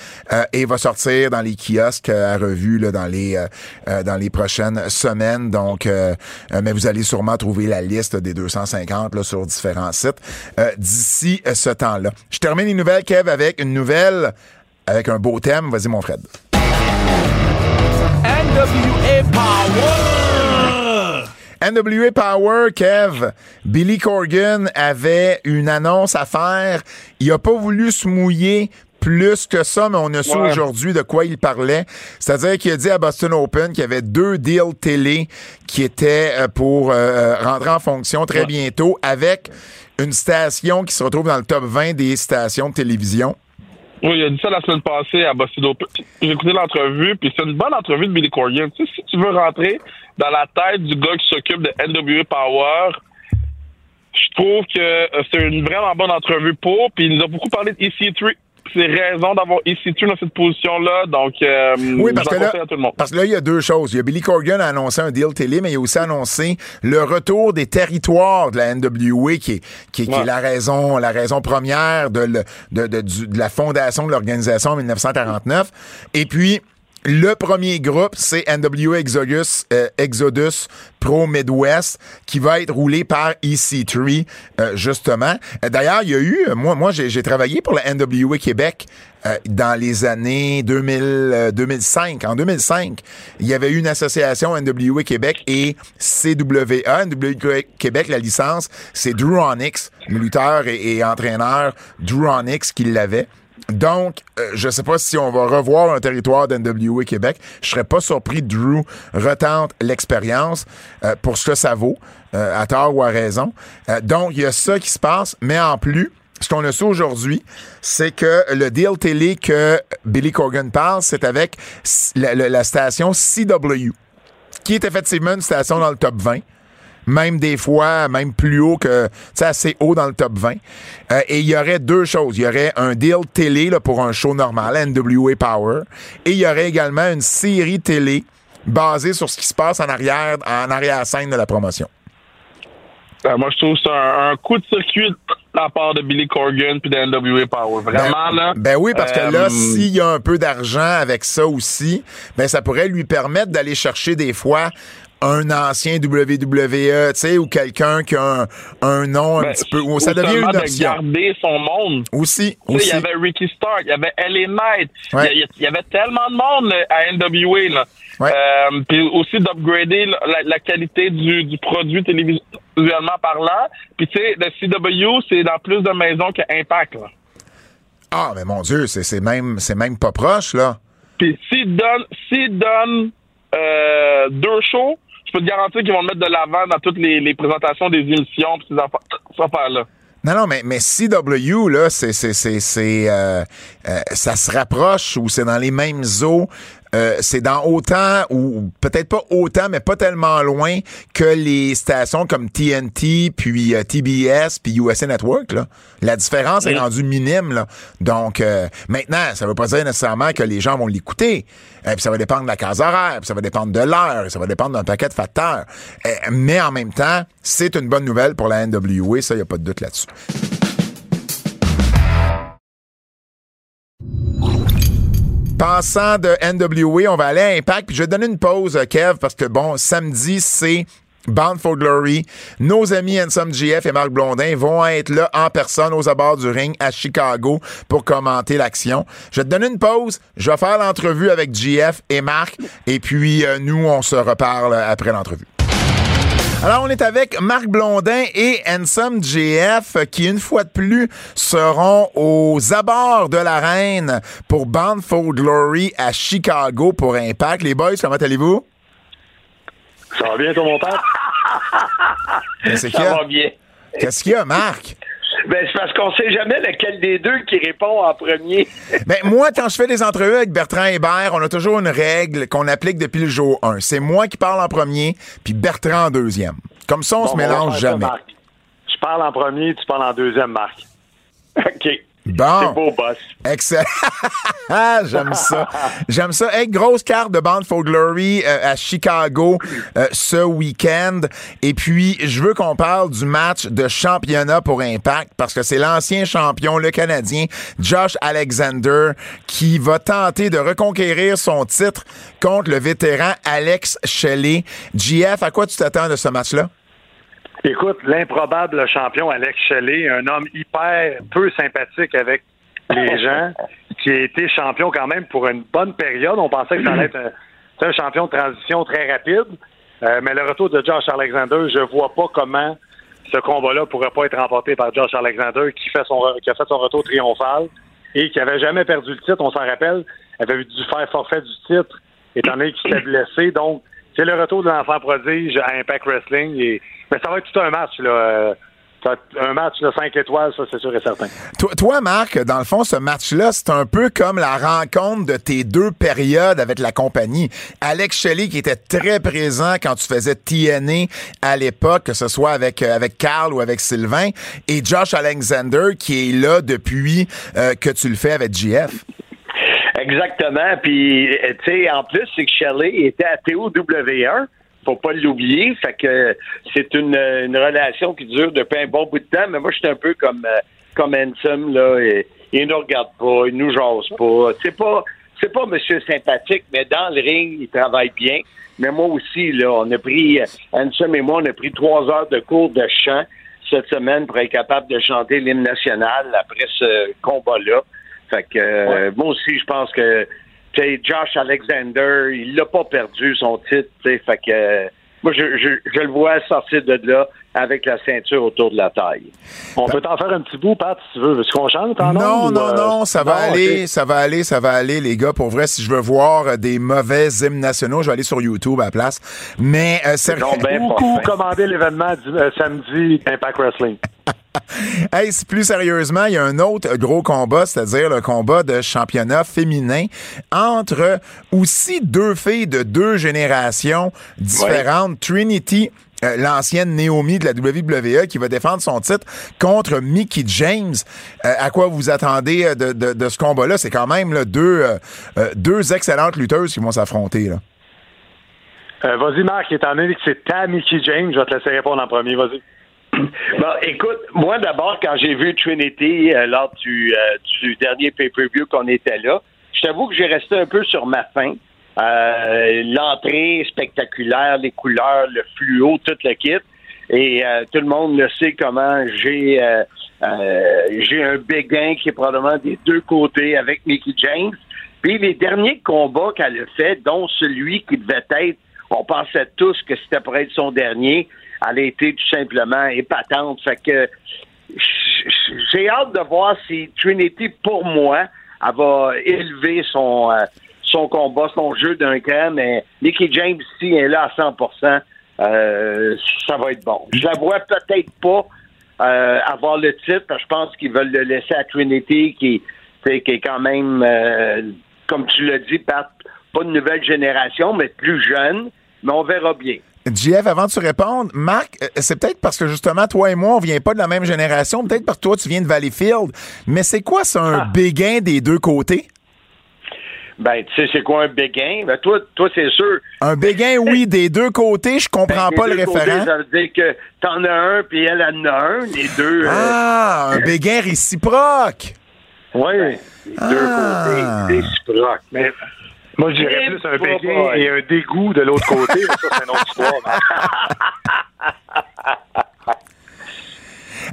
[SPEAKER 2] et va sortir dans les kiosques à revue là, dans les dans les prochaines semaines. Donc, mais vous allez sûrement trouver la liste des 250 là, sur différents sites d'ici ce temps-là. Je termine les nouvelles, Kev, avec une nouvelle avec un beau thème. Vas-y, mon Fred.
[SPEAKER 4] NWA Power!
[SPEAKER 2] NWA Power, Kev, Billy Corgan avait une annonce à faire. Il a pas voulu se mouiller plus que ça, mais on a su
[SPEAKER 3] Ouais.
[SPEAKER 2] aujourd'hui de quoi il parlait. C'est-à-dire qu'il a dit à Boston Open qu'il y avait deux deals télé qui étaient euh, pour euh, rentrer en fonction très bientôt avec une station qui se retrouve dans le top 20 des stations de télévision.
[SPEAKER 3] Oui, il a dit ça la semaine passée à Open. J'ai écouté l'entrevue, puis c'est une bonne entrevue de Billy Corgan. Tu sais, si tu veux rentrer dans la tête du gars qui s'occupe de NWA Power, je trouve que euh, c'est une vraiment bonne entrevue pour, puis il nous a beaucoup parlé de EC3. C'est raison d'avoir EC3 dans cette position-là, donc euh,
[SPEAKER 2] Oui, parce que là,
[SPEAKER 3] conseille à tout le monde.
[SPEAKER 2] parce que là, il y a deux choses. Il y a Billy Corgan a annoncé un deal télé, mais il a aussi annoncé le retour des territoires de la NWA, qui est, qui est, qui est la raison, la raison première de, le- de, de, du- de la fondation de l'organisation en 1949. Et puis, le premier groupe, c'est NWA Exodus, euh, Exodus Pro Midwest, qui va être roulé par EC3, euh, justement. Euh, D'ailleurs, il y a eu, euh, moi, moi j'ai travaillé pour la NWA Québec euh, dans les années 2000, euh, 2005. En 2005, il y avait eu une association NWA Québec et CWA. NWA Québec, la licence, c'est Drew Onyx, lutteur et, et entraîneur Drew Onyx qui l'avait. Donc, euh, je sais pas si on va revoir un territoire d'NWA Québec. Je serais pas surpris que Drew retente l'expérience euh, pour ce que ça vaut, euh, à tort ou à raison. Euh, donc, il y a ça qui se passe, mais en plus, ce qu'on a su aujourd'hui, c'est que le deal télé que Billy Corgan parle, c'est avec la, la- la station CW, qui est effectivement une station dans le top 20 même des fois, même plus haut que, tu sais, assez haut dans le top 20. Euh, et il y aurait deux choses. Il y aurait un deal télé là, pour un show normal, NWA Power, et il y aurait également une série télé basée sur ce qui se passe en arrière, en arrière-scène de la promotion.
[SPEAKER 3] Euh, moi, je trouve que c'est un, un coup de circuit de la part de Billy Corgan puis de NWA Power. Vraiment,
[SPEAKER 2] ben,
[SPEAKER 3] là.
[SPEAKER 2] Ben oui, parce que
[SPEAKER 3] euh,
[SPEAKER 2] là, s'il y a un peu d'argent avec ça aussi, ben ça pourrait lui permettre d'aller chercher des fois un ancien WWE, tu sais, ou quelqu'un qui a un, un nom un
[SPEAKER 3] ben,
[SPEAKER 2] petit peu, ou ça devient une
[SPEAKER 3] de
[SPEAKER 2] option.
[SPEAKER 3] garder son monde.
[SPEAKER 2] Aussi.
[SPEAKER 3] Il y avait Ricky Stark, il y avait Ellie Knight,
[SPEAKER 2] Ouais.
[SPEAKER 3] il y avait tellement de monde là, à NWA. Là.
[SPEAKER 2] Ouais.
[SPEAKER 3] Euh, puis aussi d'upgrader la, la qualité du, du produit télévisuellement parlant. Puis tu sais, le CW, c'est dans plus de maisons que Impact. Là.
[SPEAKER 2] Ah, mais mon Dieu, c'est même, c'est même pas proche, là.
[SPEAKER 3] Puis s'ils donnent, s'ils donnent euh, deux shows, je peux te garantir qu'ils vont le mettre de l'avant dans toutes les, les présentations des émissions affaires- ces affaires-là.
[SPEAKER 2] Non, non, mais, mais CW, là, c'est, c'est, c'est, c'est, euh, euh, ça se rapproche ou c'est dans les mêmes eaux. Euh, c'est dans autant, ou peut-être pas autant, mais pas tellement loin que les stations comme TNT, puis euh, TBS, puis USA Network. Là. La différence est rendue minime. Là. Donc, euh, maintenant, ça veut pas dire nécessairement que les gens vont l'écouter. Euh, puis ça va dépendre de la case horaire, puis ça va dépendre de l'heure, ça va dépendre d'un paquet de facteurs. Mais en même temps, c'est une bonne nouvelle pour la NWA, ça, il a pas de doute là-dessus. Passant de NWA, on va aller à Impact. Je vais une pause, Kev, parce que bon, samedi, c'est Bound for Glory. Nos amis Ensom GF et Marc Blondin vont être là en personne aux abords du ring à Chicago pour commenter l'action. Je vais te donner une pause. Je vais faire l'entrevue avec GF et Marc. Et puis, euh, nous, on se reparle après l'entrevue. Alors, on est avec Marc Blondin et Ensom GF qui, une fois de plus, seront aux abords de l'arène pour Bound for Glory à Chicago pour Impact. Les boys, comment allez-vous?
[SPEAKER 1] Ça va bien, toi, mon père? [LAUGHS] Ça va bien.
[SPEAKER 2] Qu'est-ce qu'il y a, Marc?
[SPEAKER 1] Ben, c'est parce qu'on sait jamais lequel des deux qui répond en premier. [LAUGHS]
[SPEAKER 2] Ben, moi, quand je fais des entrevues avec Bertrand Hébert, on a toujours une règle qu'on applique depuis le jour 1. C'est moi qui parle en premier, puis Bertrand en deuxième. Comme ça, on
[SPEAKER 1] Bon,
[SPEAKER 2] se
[SPEAKER 1] va
[SPEAKER 2] mélange
[SPEAKER 1] ça,
[SPEAKER 2] jamais.
[SPEAKER 1] Je parle en premier, tu parles en deuxième, Marc. [LAUGHS] OK.
[SPEAKER 2] Bon.
[SPEAKER 1] C'est beau, boss.
[SPEAKER 2] Excellent. [LAUGHS] J'aime ça. J'aime ça. Hey, grosse carte de Band for Glory euh, à Chicago euh, ce week-end. Et puis, je veux qu'on parle du match de championnat pour Impact parce que c'est l'ancien champion, le Canadien, Josh Alexander, qui va tenter de reconquérir son titre contre le vétéran Alex Shelley. JF, à quoi tu t'attends de ce match-là?
[SPEAKER 1] Écoute, l'improbable champion Alex Shelley, un homme hyper peu sympathique avec les [LAUGHS] gens, qui a été champion quand même pour une bonne période. On pensait que ça allait être un, champion de transition très rapide. Euh, mais le retour de Josh Alexander, je vois pas comment ce combat-là pourrait pas être remporté par Josh Alexander, qui fait son qui a fait son retour triomphal et qui avait jamais perdu le titre. On s'en rappelle, avait dû faire forfait du titre, étant donné qu'il s'était blessé. Donc, c'est le retour de l'enfant prodige à Impact Wrestling. Et, mais ça va être tout un match, là. Ça va être un match de 5 étoiles, ça, c'est sûr et certain.
[SPEAKER 2] Toi, toi, Marc, dans le fond, ce match-là, c'est un peu comme la rencontre de tes deux périodes avec la compagnie. Alex Shelley, qui était très présent quand tu faisais TNA à l'époque, que ce soit avec, euh, avec Carl ou avec Sylvain, et Josh Alexander, qui est là depuis euh, que tu le fais avec GF.
[SPEAKER 5] Exactement. Puis, tu sais, en plus, c'est que Shelley était à TOW1. Faut pas l'oublier. Fait que c'est une, une relation qui dure depuis un bon bout de temps. Mais moi, je suis un peu comme, euh, comme là. Et, il nous regarde pas, il nous jase pas. C'est pas, c'est pas monsieur sympathique, mais dans le ring, il travaille bien. Mais moi aussi, là, on a pris, Hanson et moi, on a pris trois heures de cours de chant cette semaine pour être capable de chanter l'hymne national après ce combat-là. Fait que euh, moi aussi, je pense que sais, Josh Alexander, il l'a pas perdu son titre. tu sais. Fait que euh, moi, je, je, je le vois sortir de là avec la ceinture autour de la taille.
[SPEAKER 1] On peut t'en faire un petit bout, Pat, si tu veux. Est-ce qu'on chante en
[SPEAKER 2] Non, non,
[SPEAKER 1] euh,
[SPEAKER 2] non, ça va
[SPEAKER 1] non,
[SPEAKER 2] aller, ça va aller, ça va aller, les gars. Pour vrai, si je veux voir euh, des mauvais hymnes nationaux, je vais aller sur YouTube à la place. Mais euh,
[SPEAKER 5] ben
[SPEAKER 1] Beaucoup commander l'événement du- euh, samedi d'Impact Wrestling. [LAUGHS] [LAUGHS]
[SPEAKER 2] Hey, plus sérieusement, il y a un autre gros combat, c'est-à-dire le combat de championnat féminin entre aussi deux filles de deux générations différentes, Trinity. euh, L'ancienne Naomi de la WWE qui va défendre son titre contre Mickey James. Euh, à quoi vous attendez euh, de, de- de ce combat-là? C'est quand même là, deux, euh, deux excellentes lutteuses qui vont s'affronter.
[SPEAKER 1] vas-y, Marc, étant donné que c'est ta Mickey James, je vais te laisser répondre en premier. Vas-y.
[SPEAKER 5] Bon, écoute, moi d'abord, quand j'ai vu Trinity euh, lors du, euh, du dernier pay-per-view qu'on était là, je t'avoue que j'ai resté un peu sur ma faim. Euh, L'entrée spectaculaire, les couleurs, le fluo, tout le kit. Et euh, tout le monde le sait comment j'ai euh, euh, j'ai un béguin qui est probablement des deux côtés avec Mickey James. Puis les derniers combats qu'elle a fait, dont celui qui devait être, on pensait tous que c'était pour être son dernier, elle a été tout simplement épatante. Fait que j'ai hâte de voir si Trinity, pour moi, elle va élever son, euh, son combat, son jeu d'un cran, mais Mickey James, si elle est là à 100% euh, ça va être bon. Je la vois peut-être pas euh, avoir le titre, parce que je pense qu'ils veulent le laisser à Trinity, qui, qui est quand même, euh, comme tu l'as dit, pas de nouvelle génération, mais plus jeune, mais on verra bien.
[SPEAKER 2] JF, avant de tu répondes, Marc, euh, c'est peut-être parce que justement, toi et moi, on vient pas de la même génération. Peut-être parce que toi, tu viens de Valleyfield. Mais c'est quoi, c'est un
[SPEAKER 5] Ah.
[SPEAKER 2] béguin des deux côtés?
[SPEAKER 5] Ben, tu sais, c'est quoi un béguin? Ben, toi, toi c'est sûr.
[SPEAKER 2] Un béguin, [LAUGHS] oui, des deux côtés. Je comprends
[SPEAKER 5] Ben,
[SPEAKER 2] pas le
[SPEAKER 5] côtés,
[SPEAKER 2] référent.
[SPEAKER 5] ça veut dire que t'en as un, puis elle en a un. Les deux. euh,
[SPEAKER 2] Ah, un [LAUGHS] béguin réciproque.
[SPEAKER 5] oui. Les deux
[SPEAKER 2] Ah.
[SPEAKER 5] côtés, réciproques.
[SPEAKER 1] Mais moi, je dirais plus un béguin et un dégoût de l'autre côté. mais ça, c'est une autre histoire. [LAUGHS]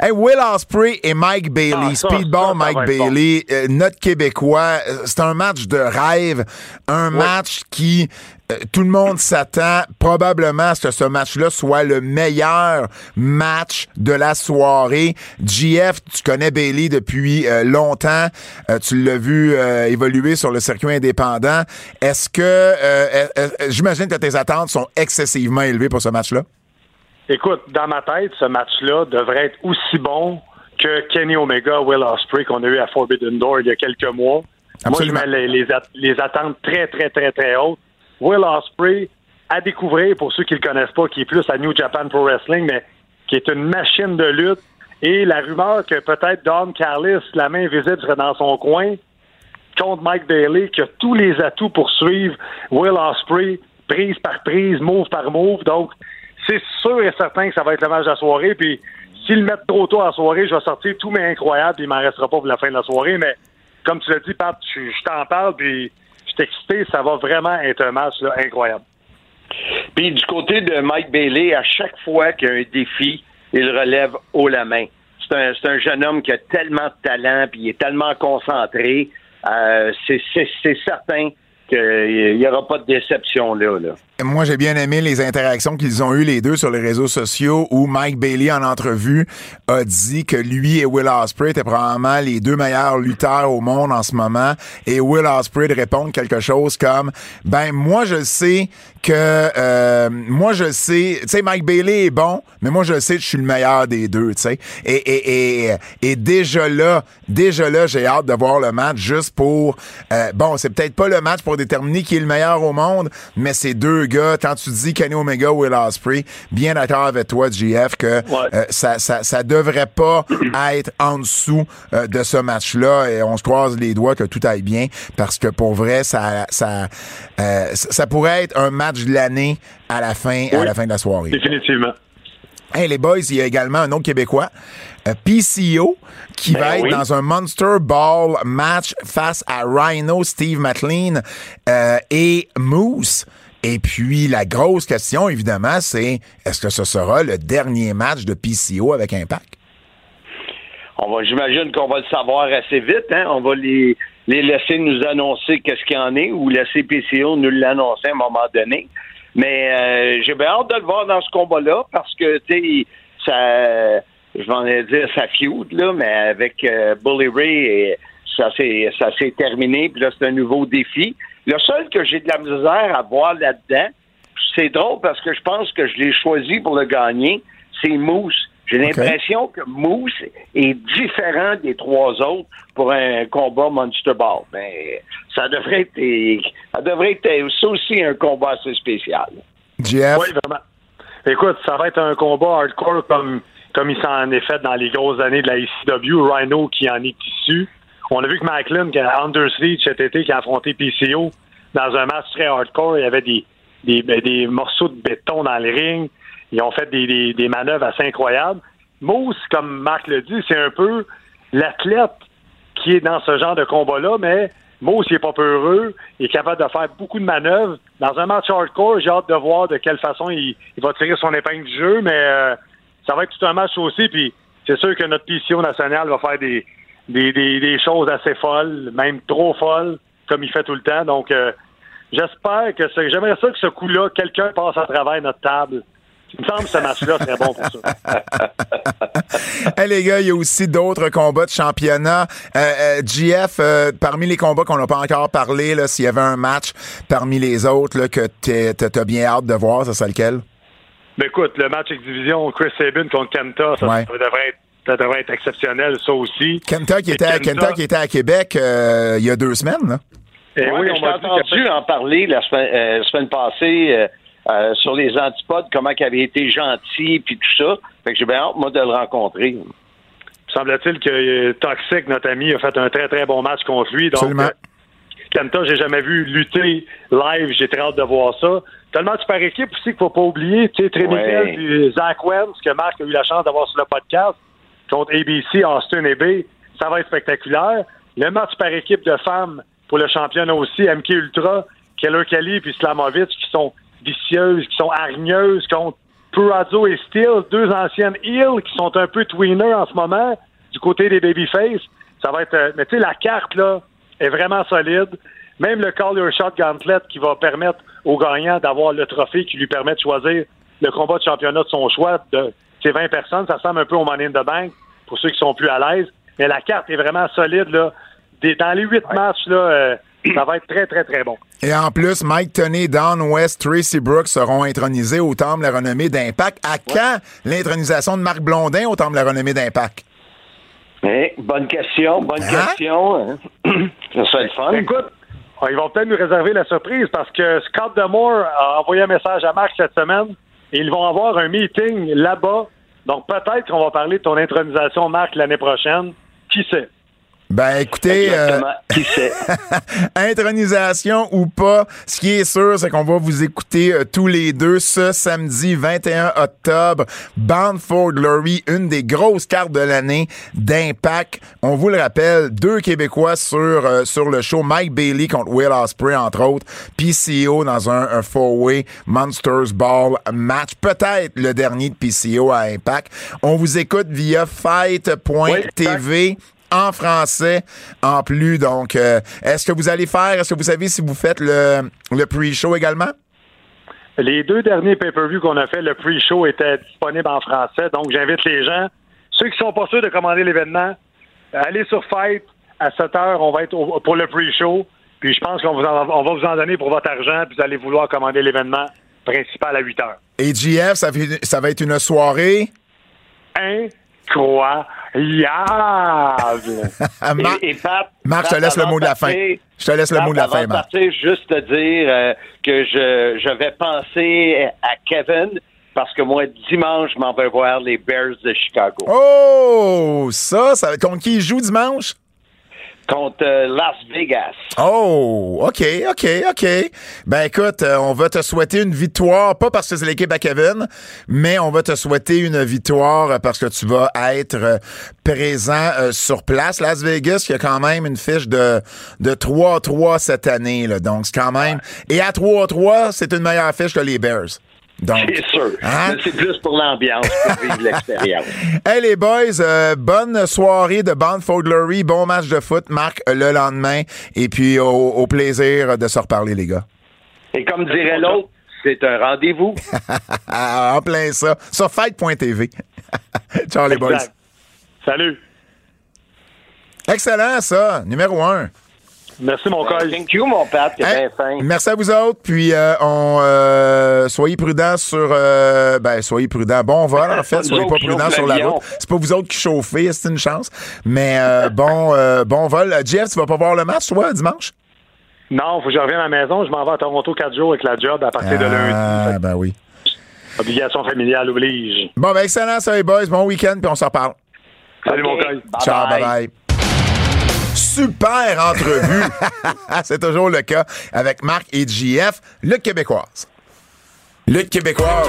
[SPEAKER 2] Hey, Will Ospreay et Mike Bailey,
[SPEAKER 1] Ah, ça,
[SPEAKER 2] Speedball
[SPEAKER 1] ça, ça
[SPEAKER 2] Mike Bailey, euh, notre Québécois, euh, c'est un match de rêve, un match qui euh, tout le monde s'attend probablement à ce que ce match-là soit le meilleur match de la soirée. GF, tu connais Bailey depuis euh, longtemps, Euh, tu l'as vu euh, évoluer sur le circuit indépendant. Est-ce que euh, euh, euh, j'imagine que tes attentes sont excessivement élevées pour ce match-là?
[SPEAKER 1] Écoute, dans ma tête, ce match-là devrait être aussi bon que Kenny Omega, Will Ospreay qu'on a eu à Forbidden Door il y a quelques mois.
[SPEAKER 2] Absolument.
[SPEAKER 1] Moi, je mets les, les at- les attentes très, très, très, très hautes. Will Ospreay, à découvrir pour ceux qui le connaissent pas, qui est plus à New Japan Pro Wrestling, mais qui est une machine de lutte. Et la rumeur que peut-être Don Callis, la main invisible, serait dans son coin contre Mike Bailey, qui a tous les atouts pour suivre Will Ospreay, prise par prise, move par move. Donc, c'est sûr et certain que ça va être le match de la soirée. Puis, s'ils le mettent trop tôt à la soirée, je vais sortir tous mes incroyables, puis il m'en restera pas pour la fin de la soirée. Mais, comme tu l'as dit, Pat, je, je t'en parle, puis suis excité. Ça va vraiment être un match là, incroyable.
[SPEAKER 5] Puis du côté de Mike Bailey, à chaque fois qu'il y a un défi, il relève haut la main. C'est un, un jeune homme qui a tellement de talent, puis il est tellement concentré. Euh, c'est certain qu'il n'y aura pas de déception là. là.
[SPEAKER 2] Moi, j'ai bien aimé les interactions qu'ils ont eues les deux sur les réseaux sociaux où Mike Bailey, en entrevue, a dit que lui et Will Ospreay étaient probablement les deux meilleurs lutteurs au monde en ce moment. Et Will Ospreay de répondre quelque chose comme, ben, moi, je sais que, euh, moi, je sais, tu sais, Mike Bailey est bon, mais moi, je sais que je suis le meilleur des deux, tu sais. Et, et, et, et déjà là, déjà là, j'ai hâte de voir le match juste pour, euh, bon, c'est peut-être pas le match pour déterminer qui est le meilleur au monde, mais c'est deux gars, quand tu dis Kenny Omega ou Will Ospreay, bien d'accord avec toi, GF, que
[SPEAKER 5] Ouais.
[SPEAKER 2] euh, ça, ça, ça devrait pas [CLEARS THROAT] être en dessous euh, de ce match-là et on se croise les doigts que tout aille bien parce que pour vrai, ça, ça, euh, ça ça pourrait être un match de l'année à la fin, à
[SPEAKER 1] Oui.
[SPEAKER 2] la fin de la soirée.
[SPEAKER 1] Définitivement.
[SPEAKER 2] Hey, les boys, il y a également un autre Québécois, euh, PCO, qui
[SPEAKER 5] Ben
[SPEAKER 2] va être dans un Monster Ball match face à Rhino, Steve McLean euh, et Moose. Et puis, la grosse question, évidemment, c'est est-ce que ce sera le dernier match de PCO avec Impact?
[SPEAKER 5] On va, j'imagine qu'on va le savoir assez vite. Hein? On va les, les laisser nous annoncer qu'est-ce qu'il y en est ou laisser PCO nous l'annoncer à un moment donné. Mais euh, j'ai bien hâte de le voir dans ce combat-là parce que, tu sais, ça, je vais dire ça feud, là, mais avec euh, Bully Ray, ça s'est, ça s'est terminé, puis là, c'est un nouveau défi. Le seul que j'ai de la misère à voir là-dedans, c'est drôle parce que je pense que je l'ai choisi pour le gagner, c'est Moose. J'ai l'impression que Moose est différent des trois autres pour un combat Monster Ball. Mais ça devrait être, ça devrait être ça aussi un combat assez spécial.
[SPEAKER 2] GF.
[SPEAKER 1] Oui, vraiment. Écoute, ça va être un combat hardcore comme, comme il s'en est fait dans les grosses années de la ECW. Rhino qui en est issu. On a vu que Macklin, qui a Undersleeve cet été, qui a affronté PCO dans un match très hardcore, il y avait des, des, ben, des morceaux de béton dans le ring. Ils ont fait des, manœuvres assez incroyables. Moose, comme Marc le dit, c'est un peu l'athlète qui est dans ce genre de combat-là, mais Moose, il est pas peureux, il est capable de faire beaucoup de manœuvres. Dans un match hardcore, j'ai hâte de voir de quelle façon il, va tirer son épingle du jeu, mais euh, ça va être tout un match aussi, puis c'est sûr que notre PCO national va faire des, choses assez folles, même trop folles, comme il fait tout le temps. Donc, euh, j'espère que j'aimerais ça que ce coup-là, quelqu'un passe à travers notre table. Il me semble que ce match-là serait bon pour ça. [LAUGHS]
[SPEAKER 2] hey, les gars, il y a aussi d'autres combats de championnat. Euh, euh, GF, euh, parmi les combats qu'on n'a pas encore parlé, s'il y avait un match parmi les autres là, que tu as bien hâte de voir, ça serait lequel?
[SPEAKER 1] Ben écoute, le match avec division Chris Sabin contre Kenta, ça,
[SPEAKER 2] Ouais.
[SPEAKER 1] ça devrait être ça devrait être exceptionnel, ça aussi.
[SPEAKER 2] Kenta qui était, à,
[SPEAKER 1] Kenta-
[SPEAKER 2] Kenta qui était à Québec euh, il y a deux semaines. Là.
[SPEAKER 1] Et
[SPEAKER 5] Ouais,
[SPEAKER 1] oui,
[SPEAKER 5] mais
[SPEAKER 1] on m'a
[SPEAKER 5] entendu en parler la semaine, euh, la semaine passée euh, sur les antipodes, comment il avait été gentil puis tout ça. Fait que j'ai bien hâte, moi, de le rencontrer.
[SPEAKER 1] semble-t-il que euh, Toxic, notre ami, a fait un très très bon match contre lui. Donc,
[SPEAKER 2] Absolument.
[SPEAKER 1] euh, Kenta, j'ai jamais vu lutter live. J'ai très hâte de voir ça. T'as le match par équipe aussi qu'il faut pas oublier. Tu sais, Trémiguel
[SPEAKER 5] Ouais.
[SPEAKER 1] puis Zach Wentz, que Marc a eu la chance d'avoir sur le podcast, contre ABC, Austin et B. Ça va être spectaculaire. Le match par équipe de femmes pour le championnat aussi, MK Ultra, Keller Kelly puis Slamovic, qui sont vicieuses, qui sont hargneuses contre Purazo et Steele, deux anciennes heels qui sont un peu tweeners en ce moment du côté des babyface. Ça va être. euh, mais tu sais, la carte là est vraiment solide. Même le Call Your Shot Gauntlet qui va permettre au gagnant d'avoir le trophée qui lui permet de choisir le combat de championnat de son choix de ces 20 personnes. Ça ressemble un peu au Money in the Bank pour ceux qui sont plus à l'aise. Mais la carte est vraiment solide là. Des- dans les huit matchs là, euh, ça va être très très très bon.
[SPEAKER 2] Et en plus, Mike Tony, Don West, Tracy Brooks seront intronisés au Temple de la Renommée d'Impact. À quand l'intronisation de Marc Blondin au Temple de la Renommée d'Impact?
[SPEAKER 5] Eh, bonne question, bonne
[SPEAKER 2] Hein?
[SPEAKER 5] question. hein. [CLEARS THROAT] ça serait le fun.
[SPEAKER 1] Écoute, ils vont peut-être nous réserver la surprise parce que Scott Demore a envoyé un message à Marc cette semaine et ils vont avoir un meeting là-bas. Donc peut-être qu'on va parler de ton intronisation, Marc, l'année prochaine. Qui sait?
[SPEAKER 2] Ben, écoutez, euh,
[SPEAKER 5] Exactement. Qui sait? [LAUGHS]
[SPEAKER 2] intronisation ou pas, ce qui est sûr, c'est qu'on va vous écouter euh, tous les deux ce samedi 21 octobre. Bound for Glory, une des grosses cartes de l'année d'Impact. On vous le rappelle, deux Québécois sur, euh, sur le show. Mike Bailey contre Will Ospreay, entre autres. PCO dans un, un four-way Monsters Ball match. Peut-être le dernier de PCO à Impact. On vous écoute via fight.tv en français en plus. Donc, euh, est-ce que vous allez faire, est-ce que vous savez si vous faites le, le pre-show également?
[SPEAKER 1] Les deux derniers pay-per-view qu'on a fait, le pre-show était disponible en français. Donc j'invite les gens, ceux qui sont pas sûrs de commander l'événement, allez sur Fight à 7 heures. On va être au- pour le pre-show. Puis je pense qu'on vous en- on va vous en donner pour votre argent. Puis vous allez vouloir commander l'événement principal à 8 heures.
[SPEAKER 2] Et ça, fait- ça va être une soirée?
[SPEAKER 1] Incroyable.
[SPEAKER 2] Ah, [LAUGHS] Mar-
[SPEAKER 5] Et, et Pat,
[SPEAKER 2] Marc, je te laisse le mot de la fin. Je te laisse le mot de la fin, Marc.
[SPEAKER 5] partir, juste te dire euh, que je, je vais penser à Kevin parce que moi, dimanche, je m'en vais voir les Bears de Chicago
[SPEAKER 2] Oh, ça, ça contre qui il joue dimanche?
[SPEAKER 5] Contre euh, Las Vegas.
[SPEAKER 2] Oh, OK, OK, OK. Ben écoute, euh, on va te souhaiter une victoire, pas parce que c'est l'équipe à Kevin, mais on va te souhaiter une victoire euh, parce que tu vas être présent euh, sur place. Las Vegas, il y a quand même une fiche de, de 3-3 cette année. Là, donc, c'est quand même... Et à 3-3, c'est une meilleure fiche que les Bears.
[SPEAKER 5] C'est sûr.
[SPEAKER 2] Hein?
[SPEAKER 5] C'est plus pour l'ambiance, pour [LAUGHS] vivre l'expérience.
[SPEAKER 2] Hey les boys, euh, bonne soirée de Bound for Glory, bon match de foot, Marc, le lendemain, et puis au, au plaisir de se reparler les gars.
[SPEAKER 5] Et comme dirait l'autre, c'est un rendez-vous. [LAUGHS]
[SPEAKER 2] en plein ça. Sur fight.tv. [LAUGHS] Ciao les boys.
[SPEAKER 1] Salut.
[SPEAKER 2] Excellent ça. Numéro un.
[SPEAKER 1] Merci, mon
[SPEAKER 5] Ben,
[SPEAKER 1] col.
[SPEAKER 5] Thank you, mon Pat, bien fin.
[SPEAKER 2] merci à vous autres. Puis euh, on euh, soyez prudents sur euh, ben soyez prudents. Bon vol en fait, [LAUGHS] soyez pas prudents sur la route. C'est pas vous autres qui chauffez, c'est une chance. Mais euh, [LAUGHS] bon euh, bon vol. Jeff, tu vas pas voir le match toi dimanche?
[SPEAKER 1] Non, faut que je revienne à la maison. Je m'en vais à Toronto quatre jours avec la job à partir de lundi.
[SPEAKER 2] Ah ben oui.
[SPEAKER 1] Obligation familiale oblige.
[SPEAKER 2] Bon ben excellent ça les boys. Bon week-end puis on s'en reparle.
[SPEAKER 1] Salut, mon col.
[SPEAKER 5] bye
[SPEAKER 2] Ciao, bye
[SPEAKER 5] bye.
[SPEAKER 2] bye. Super entrevue. [LAUGHS] C'est toujours le cas avec Marc et JF, Lutte québécoise. Lutte québécoise.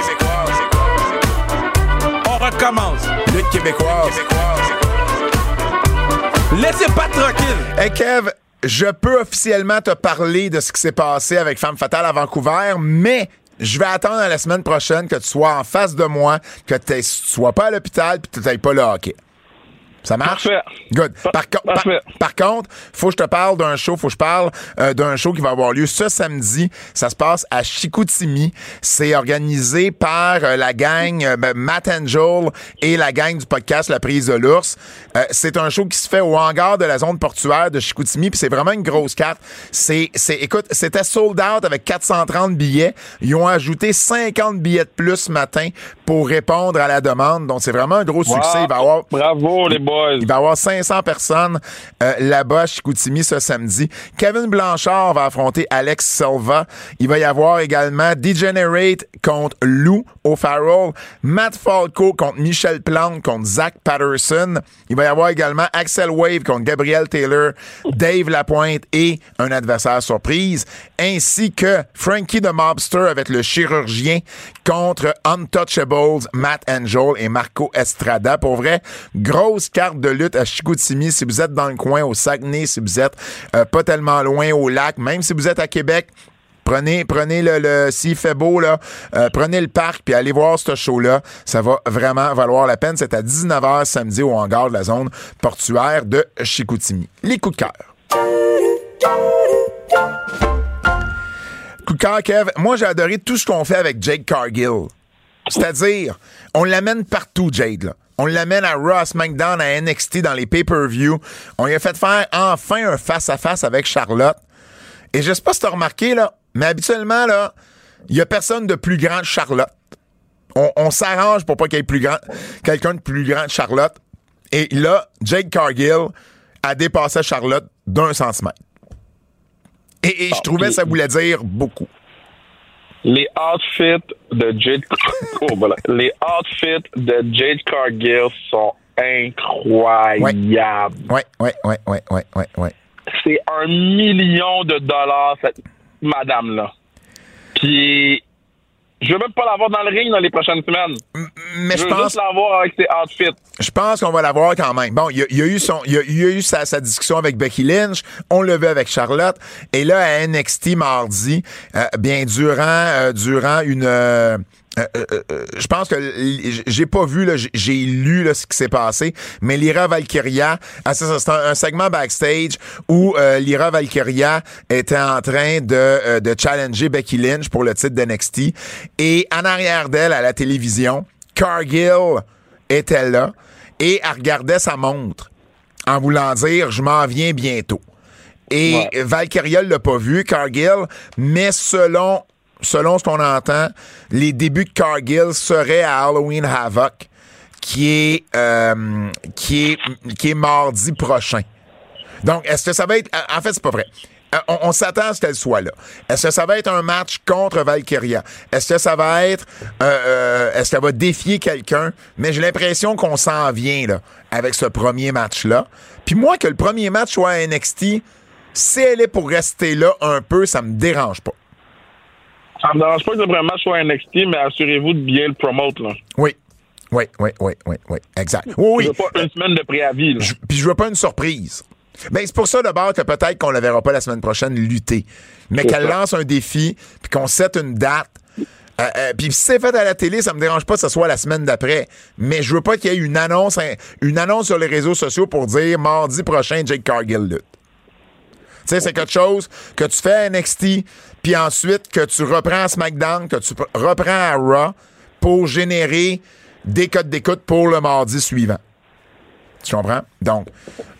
[SPEAKER 4] On recommence.
[SPEAKER 2] Lutte québécoise.
[SPEAKER 4] Laissez pas tranquille.
[SPEAKER 2] Hey Kev, je peux officiellement te parler de ce qui s'est passé avec Femme Fatale à Vancouver, mais je vais attendre à la semaine prochaine que tu sois en face de moi, que tu sois pas à l'hôpital puis que tu n'ailles pas le hockey. Ça marche?
[SPEAKER 3] Parfait.
[SPEAKER 2] Good. Par, co- par-
[SPEAKER 3] Parfait.
[SPEAKER 2] par contre, faut que je te parle d'un show, faut que je parle euh, d'un show qui va avoir lieu ce samedi. Ça se passe à Chicoutimi. C'est organisé par euh, la gang euh, ben, Matt Angel et la gang du podcast La Prise de l'Ours. Euh, c'est un show qui se fait au hangar de la zone portuaire de Chicoutimi, puis c'est vraiment une grosse carte. C'est, c'est, écoute, c'était sold out avec 430 billets. Ils ont ajouté 50 billets de plus ce matin pour répondre à la demande. Donc c'est vraiment un gros succès. Il va y avoir
[SPEAKER 3] Bravo, les boys.
[SPEAKER 2] il va y avoir 500 personnes euh, là-bas Chicoutimi ce samedi. Kevin Blanchard va affronter Alex Silva. Il va y avoir également Degenerate contre Lou O'Farrell. Matt Falco contre Michel Plante contre Zach Patterson. Il va y avoir également Axel Wave contre Gabriel Taylor, Dave Lapointe et un adversaire surprise, ainsi que Frankie the Mobster avec le chirurgien contre Matt Angel et Marco Estrada. Pour vrai, grosse carte de lutte à Chicoutimi. Si vous êtes dans le coin, au Saguenay, si vous êtes euh, pas tellement loin au lac, même si vous êtes à Québec, Prenez, prenez le, le s'il fait beau là, euh, prenez le parc puis allez voir ce show-là. Ça va vraiment valoir la peine. C'est à 19h samedi au hangar de la zone portuaire de Chicoutimi. Les coups de cœur. Coup de cœur, Kev. Moi, j'ai adoré tout ce qu'on fait avec Jake Cargill. C'est-à-dire, on l'amène partout, Jade. Là. On l'amène à Raw, SmackDown, à NXT, dans les pay-per-view. On lui a fait faire enfin un face-à-face avec Charlotte. Et je sais pas si t'as remarqué, là, mais habituellement, là, il y a personne de plus grand que Charlotte. On, on s'arrange pour pas qu'il y ait plus grand, quelqu'un de plus grand que Charlotte. Et là, Jake Cargill a dépassé Charlotte d'un centimètre. Et, et je trouvais que ça voulait dire beaucoup.
[SPEAKER 3] Les outfits de Jade [LAUGHS] oh, voilà. Les outfits de Jade Cargill sont incroyables.
[SPEAKER 2] Ouais, ouais, ouais, ouais, ouais, ouais, ouais.
[SPEAKER 3] C'est un million de dollars, cette madame-là. Puis, je veux même pas la voir dans le ring dans les prochaines semaines.
[SPEAKER 2] Mais
[SPEAKER 3] Je
[SPEAKER 2] pense,
[SPEAKER 3] juste la voir avec ses outfits.
[SPEAKER 2] je pense qu'on va l'avoir quand même. Bon, il y, a- il y a eu son, il y a, il y a eu sa, sa discussion avec Becky Lynch. On l'a vu avec Charlotte. Et là, à NXT mardi, euh, bien durant, euh, durant une, euh, euh, euh, euh, je pense que j'ai pas vu, j'ai- lu là, ce qui s'est passé, mais Lyra Valkyria, ah, c'est un, un segment backstage où Lyra Valkyria était en train de, de challenger Becky Lynch pour le titre d'NXT. Et en arrière d'elle, à la télévision, Cargill était là et elle regardait sa montre en voulant dire je m'en viens bientôt. Et
[SPEAKER 3] Ouais.
[SPEAKER 2] Valkyria l'a pas vu, Cargill, mais selon selon ce qu'on entend, les débuts de Cargill seraient à Halloween Havoc, qui est euh, qui est qui est mardi prochain. Donc, est-ce que ça va être. En fait, c'est pas vrai. Euh, On, s'attend à ce qu'elle soit là. Est-ce que ça va être un match contre Valkyria? Est-ce que ça va être. euh, Est-ce qu'elle va défier quelqu'un? Mais j'ai l'impression qu'on s'en vient là, avec ce premier match-là. Puis moi, que le premier match soit à NXT, si elle est pour rester là un peu, ça me dérange pas.
[SPEAKER 3] Ça me dérange pas que le premier match soit NXT, mais assurez-vous de bien le promote. Là.
[SPEAKER 2] Oui. Oui, oui, oui, oui, oui. Exact. Oui,
[SPEAKER 3] Je
[SPEAKER 2] oui.
[SPEAKER 3] veux pas une semaine de préavis. Là.
[SPEAKER 2] Je- puis je veux pas une surprise. Ben, c'est pour ça d'abord que peut-être qu'on la verra pas la semaine prochaine lutter. Mais qu'elle lance un défi, puis qu'on sette une date. Euh, euh, puis si c'est fait à la télé, ça me dérange pas que ce soit la semaine d'après. Mais je veux pas qu'il y ait une annonce, un- une annonce sur les réseaux sociaux pour dire mardi prochain, Jake Cargill lutte. sais, c'est quelque chose que tu fais à NXT, puis ensuite que tu reprends à SmackDown, que tu reprends à Raw pour générer des codes d'écoute pour le mardi suivant. Tu comprends? Donc,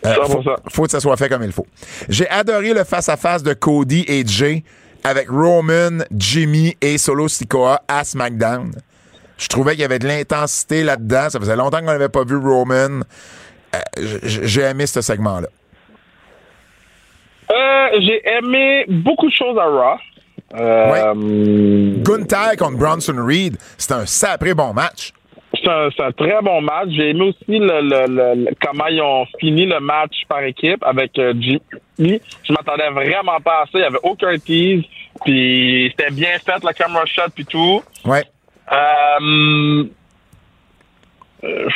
[SPEAKER 2] euh, faut,
[SPEAKER 3] 100%.
[SPEAKER 2] faut que ça soit fait comme il faut. J'ai adoré le face-à-face de Cody et Jay avec Roman, Jimmy et Solo Sikoa à SmackDown. Je trouvais qu'il y avait de l'intensité là-dedans. Ça faisait longtemps qu'on n'avait pas vu Roman. Euh, J'ai aimé ce segment-là.
[SPEAKER 3] Euh, j'ai aimé beaucoup de choses à Raw. Euh,
[SPEAKER 2] Gunther contre Bronson Reed, c'était un sacré bon match.
[SPEAKER 3] C'est un, c'est un très bon match. J'ai aimé aussi le, le- le- le- comment ils ont fini le match par équipe avec euh, Jimmy. Je m'attendais vraiment pas à ça. Il n'y avait aucun tease. Puis c'était bien fait, la camera shot puis tout.
[SPEAKER 2] Ouais.
[SPEAKER 3] Euh, euh,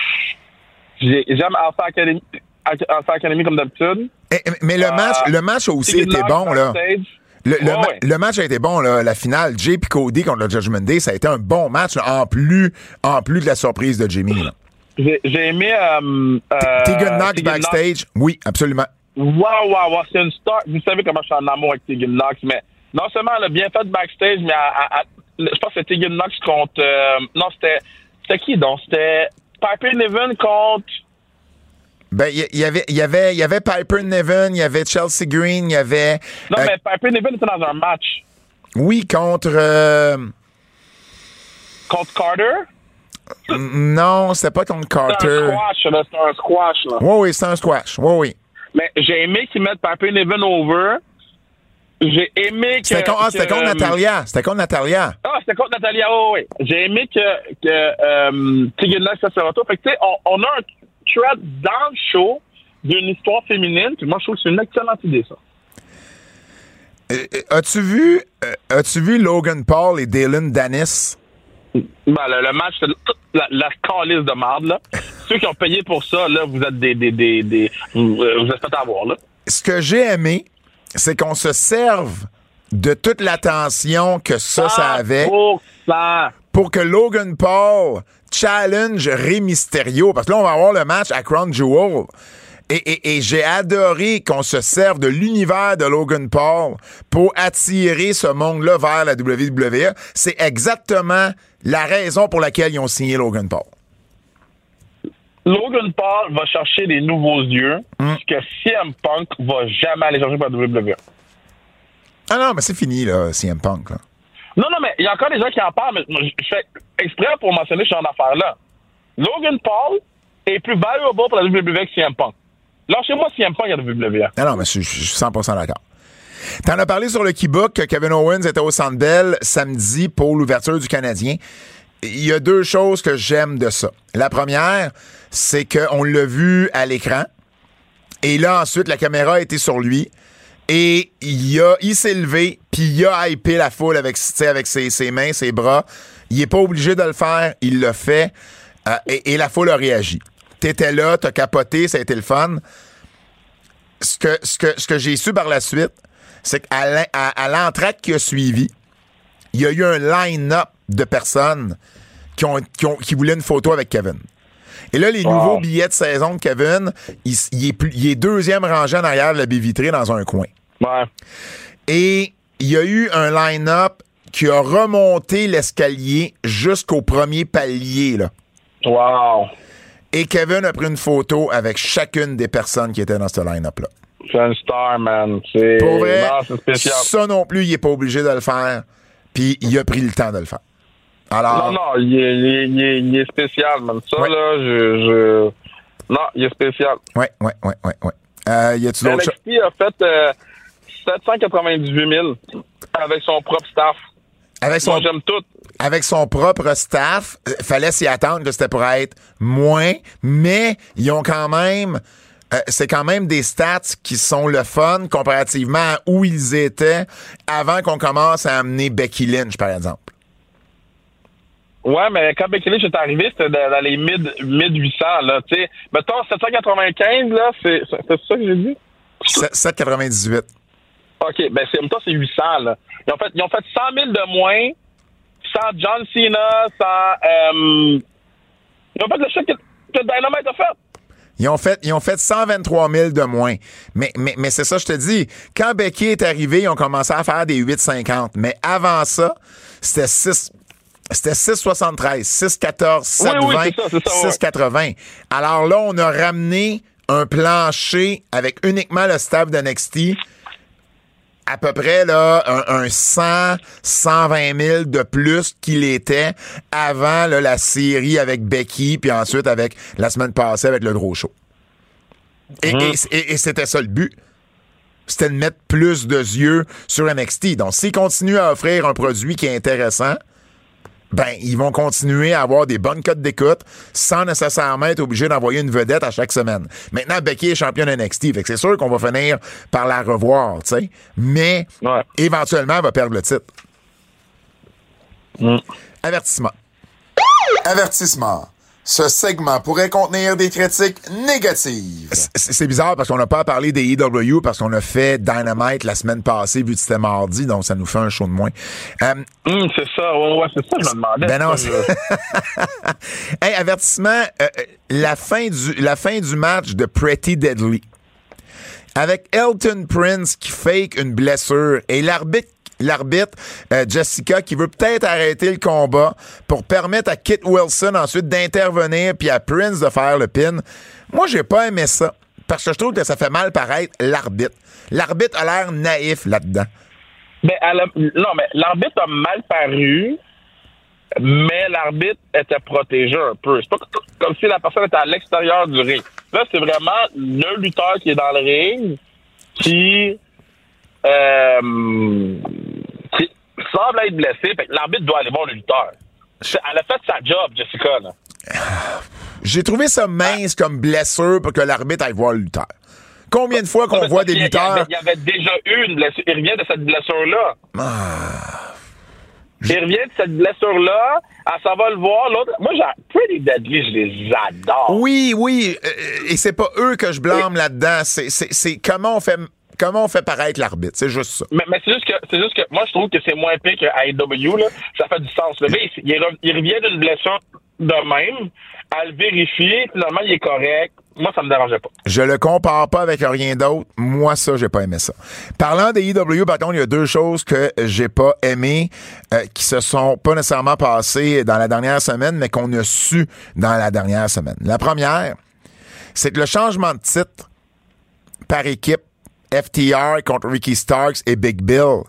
[SPEAKER 3] j'ai- J'aime Alpha Academy, Alpha Academy comme d'habitude.
[SPEAKER 2] Eh, Mais le match, le match a aussi été bon, là. Le, le
[SPEAKER 3] Ouais,
[SPEAKER 2] match a été bon, là. La finale, Jay et Cody contre le Judgment Day, ça a été un bon match, là, en plus, en plus de la surprise de Jimmy.
[SPEAKER 3] J'ai aimé. Euh, euh,
[SPEAKER 2] Tegan Knox backstage, oui, absolument.
[SPEAKER 3] Wow, wow, wow, c'est une star. Vous savez comment je suis en amour avec Tegan Knox, mais non seulement elle a bien fait backstage, mais à- à- à- je pense que c'était Tegan Knox contre. euh, non, c'était. C'était qui donc? C'était Piper Niven contre.
[SPEAKER 2] Ben, il y, y avait, y avait, y avait Piper Niven, il y avait Chelsea Green, il y avait,
[SPEAKER 3] Non,
[SPEAKER 2] euh,
[SPEAKER 3] mais Piper Niven était dans un match
[SPEAKER 2] oui, contre, euh,
[SPEAKER 3] contre Carter?
[SPEAKER 2] non, c'était pas contre
[SPEAKER 3] C'était un
[SPEAKER 2] Carter.
[SPEAKER 3] squash, là. C'était un squash, là.
[SPEAKER 2] Oui, oui, c'est un squash. Oui, oui.
[SPEAKER 3] Mais j'ai aimé qu'ils mettent Piper Niven over. J'ai aimé que.
[SPEAKER 2] C'était contre, ah, contre
[SPEAKER 3] euh,
[SPEAKER 2] Natalia. C'était contre Natalia.
[SPEAKER 3] Ah, c'était contre Natalia, oui, oui. J'ai aimé que, que euh, Knox fasse son retour. Fait que, tu sais, on, on a un thread dans le show d'une histoire féminine. Puis moi, je trouve que c'est une excellente idée, ça.
[SPEAKER 2] Euh, as-tu vu, euh, as-tu vu Logan Paul et Dylan Dennis?
[SPEAKER 3] Ben, le, le match, c'est la, la calice de marde, là. [LAUGHS] Ceux qui ont payé pour ça, là, vous êtes des... des, des, des vous, euh, vous êtes fait avoir, là.
[SPEAKER 2] Ce que j'ai aimé, c'est qu'on se serve de toute l'attention que ça, ça avait
[SPEAKER 3] 100%.
[SPEAKER 2] pour que Logan Paul challenge Rey Mysterio. Parce que là, on va avoir le match à Crown Jewel. Et, et- et j'ai adoré qu'on se serve de l'univers de Logan Paul pour attirer ce monde-là vers la WWE. C'est exactement la raison pour laquelle ils ont signé Logan Paul.
[SPEAKER 3] Logan Paul va chercher des nouveaux yeux, ce que CM Punk va jamais aller chercher par WWE.
[SPEAKER 2] Ah non, mais c'est fini, là, CM Punk. Là.
[SPEAKER 3] Non, non, mais il y a encore des gens qui en parlent, mais je fais exprès pour mentionner ce genre d'affaire-là. Logan Paul est plus valuable pour la WWE que CM Punk. Lâchez-moi CM Punk à la WWE.
[SPEAKER 2] Ah non, mais je, je suis 100% d'accord. T'en as parlé sur le Keybook Kevin Owens était au Bell samedi pour l'ouverture du Canadien. Il y a deux choses que j'aime de ça. La première, c'est qu'on l'a vu à l'écran. Et là, ensuite, la caméra été sur lui. Et il, a, il s'est levé, puis il a hypé la foule avec, avec ses, ses mains, ses bras. Il est pas obligé de le faire, il l'a fait. euh, et, et la foule a réagi. T'étais là, t'as capoté, ça a été le fun ce que, ce que, ce que j'ai su par la suite, c'est qu'à à, à l'entraque qui a suivi, il y a eu un line-up de personnes qui, ont, qui, ont- qui voulaient une photo avec Kevin. Et là, les
[SPEAKER 3] Wow.
[SPEAKER 2] nouveaux billets de saison de Kevin, il, est, il est deuxième rangé en arrière de la baie vitrée dans un coin.
[SPEAKER 3] Ouais.
[SPEAKER 2] Et il y a eu un line-up qui a remonté l'escalier jusqu'au premier palier. Là.
[SPEAKER 3] Wow.
[SPEAKER 2] Et Kevin a pris une photo avec chacune des personnes qui étaient dans ce line-up-là.
[SPEAKER 3] C'est un star, man. C'est.
[SPEAKER 2] Pour vrai,
[SPEAKER 3] Non, spécial.
[SPEAKER 2] ça non plus, il est pas obligé de le faire. Puis il a pris le temps de le faire. Alors,
[SPEAKER 3] Non, non, il est, il est, il est, il est spécial, man. Ça,
[SPEAKER 2] Ouais.
[SPEAKER 3] là, je, je. Non, il est spécial.
[SPEAKER 2] ouais, ouais, ouais, ouais, ouais. Euh, y a-tu d'autres choses?
[SPEAKER 3] A fait euh, 798 000 avec son propre staff.
[SPEAKER 2] Avec son,
[SPEAKER 3] Moi, j'aime tout.
[SPEAKER 2] avec son propre staff, euh, fallait s'y attendre que c'était pour être moins, mais ils ont quand même. euh, c'est quand même des stats qui sont le fun comparativement à où ils étaient avant qu'on commence à amener Becky Lynch, par exemple.
[SPEAKER 3] Ouais, mais quand Becky Lynch est arrivé, c'était dans, dans les mid, mid 800, là, tu sais. Mettons, 795, là, c'est, c'est ça que j'ai dit?
[SPEAKER 2] 7- 798.
[SPEAKER 3] OK, ben, c'est, c'est 800, là. Ils ont fait, ils ont fait 100 000 de moins, sans John Cena, sans, euh, ils ont fait le shit que, que Dynamite a fait.
[SPEAKER 2] Ils ont fait, ils ont fait 123 000 de moins. Mais, mais, mais c'est ça, je te dis. Quand Becky est arrivé, ils ont commencé à faire des 8,50. Mais avant ça, c'était 6, c'était 6,73, 6,14, 7,20,
[SPEAKER 3] Oui, oui, c'est ça, c'est ça, ouais.
[SPEAKER 2] 6,80. Alors là, on a ramené un plancher avec uniquement le staff de NXT à peu près là, un, un 100, 120 000 de plus qu'il était avant là, la série avec Becky, puis ensuite avec la semaine passée avec le gros show. Et, et- et- et c'était ça le but. C'était de mettre plus de yeux sur NXT. Donc, s'ils continuent à offrir un produit qui est intéressant, ben, ils vont continuer à avoir des bonnes cotes d'écoute sans nécessairement être obligés d'envoyer une vedette à chaque semaine. Maintenant, Becky est championne NXT, fait que c'est sûr qu'on va finir par la revoir, tu sais. Mais,
[SPEAKER 3] Ouais.
[SPEAKER 2] éventuellement, elle va perdre le titre. Avertissement. Avertissement. Ce segment pourrait contenir des critiques négatives. C'est bizarre parce qu'on n'a pas parlé des EW parce qu'on a fait Dynamite la semaine passée vu que c'était mardi, donc ça nous fait un show de moins. Euh,
[SPEAKER 3] Hum, c'est ça, ouais, ouais, c'est ça que je me demandais.
[SPEAKER 2] Ben non,
[SPEAKER 3] je- [LAUGHS]
[SPEAKER 2] Hey, avertissement, euh, euh, la, fin du, la fin du match de Pretty Deadly. Avec Elton Prince qui fake une blessure et l'arbitre l'arbitre euh, Jessica qui veut peut-être arrêter le combat pour permettre à Kit Wilson ensuite d'intervenir puis à Prince de faire le pin. Moi, j'ai pas aimé ça parce que je trouve que ça fait mal paraître l'arbitre. L'arbitre a l'air naïf là-dedans.
[SPEAKER 3] A- non, mais l'arbitre a mal paru, mais l'arbitre était protégé un peu. C'est pas co- comme si la personne était à l'extérieur du ring. Là, c'est vraiment le lutteur qui est dans le ring qui, euh, semble être blessé. L'arbitre doit aller voir le lutteur. Elle a fait sa job, Jessica. Là.
[SPEAKER 2] J'ai trouvé ça mince comme blessure pour que l'arbitre aille voir le lutteur. Combien de fois qu'on voit des lutteurs?
[SPEAKER 3] Il y avait déjà eu une blessure. Il revient de cette blessure-là.
[SPEAKER 2] Ah.
[SPEAKER 3] Il revient de cette blessure-là. Elle s'en va le voir. L'autre. Moi, j'ai Pretty Deadly, je les adore.
[SPEAKER 2] Oui, oui, euh, et c'est pas eux que je blâme là-dedans. C'est comment on fait comment on fait paraître l'arbitre? C'est juste ça.
[SPEAKER 3] Mais, mais c'est juste que c'est juste que moi je trouve que c'est moins pire qu'à AEW, là. Ça fait du sens. Le il, il re- il revient d'une blessure de même. Elle le vérifie, finalement il est correct. Moi, ça me dérangeait pas.
[SPEAKER 2] Je le compare pas avec rien d'autre. Moi, ça, j'ai pas aimé ça. Parlant des IW, par contre, il y a deux choses que j'ai pas aimées, euh, qui se sont pas nécessairement passées dans la dernière semaine, mais qu'on a su dans la dernière semaine. La première, c'est que le changement de titre par équipe, FTR contre Ricky Starks et Big Bill,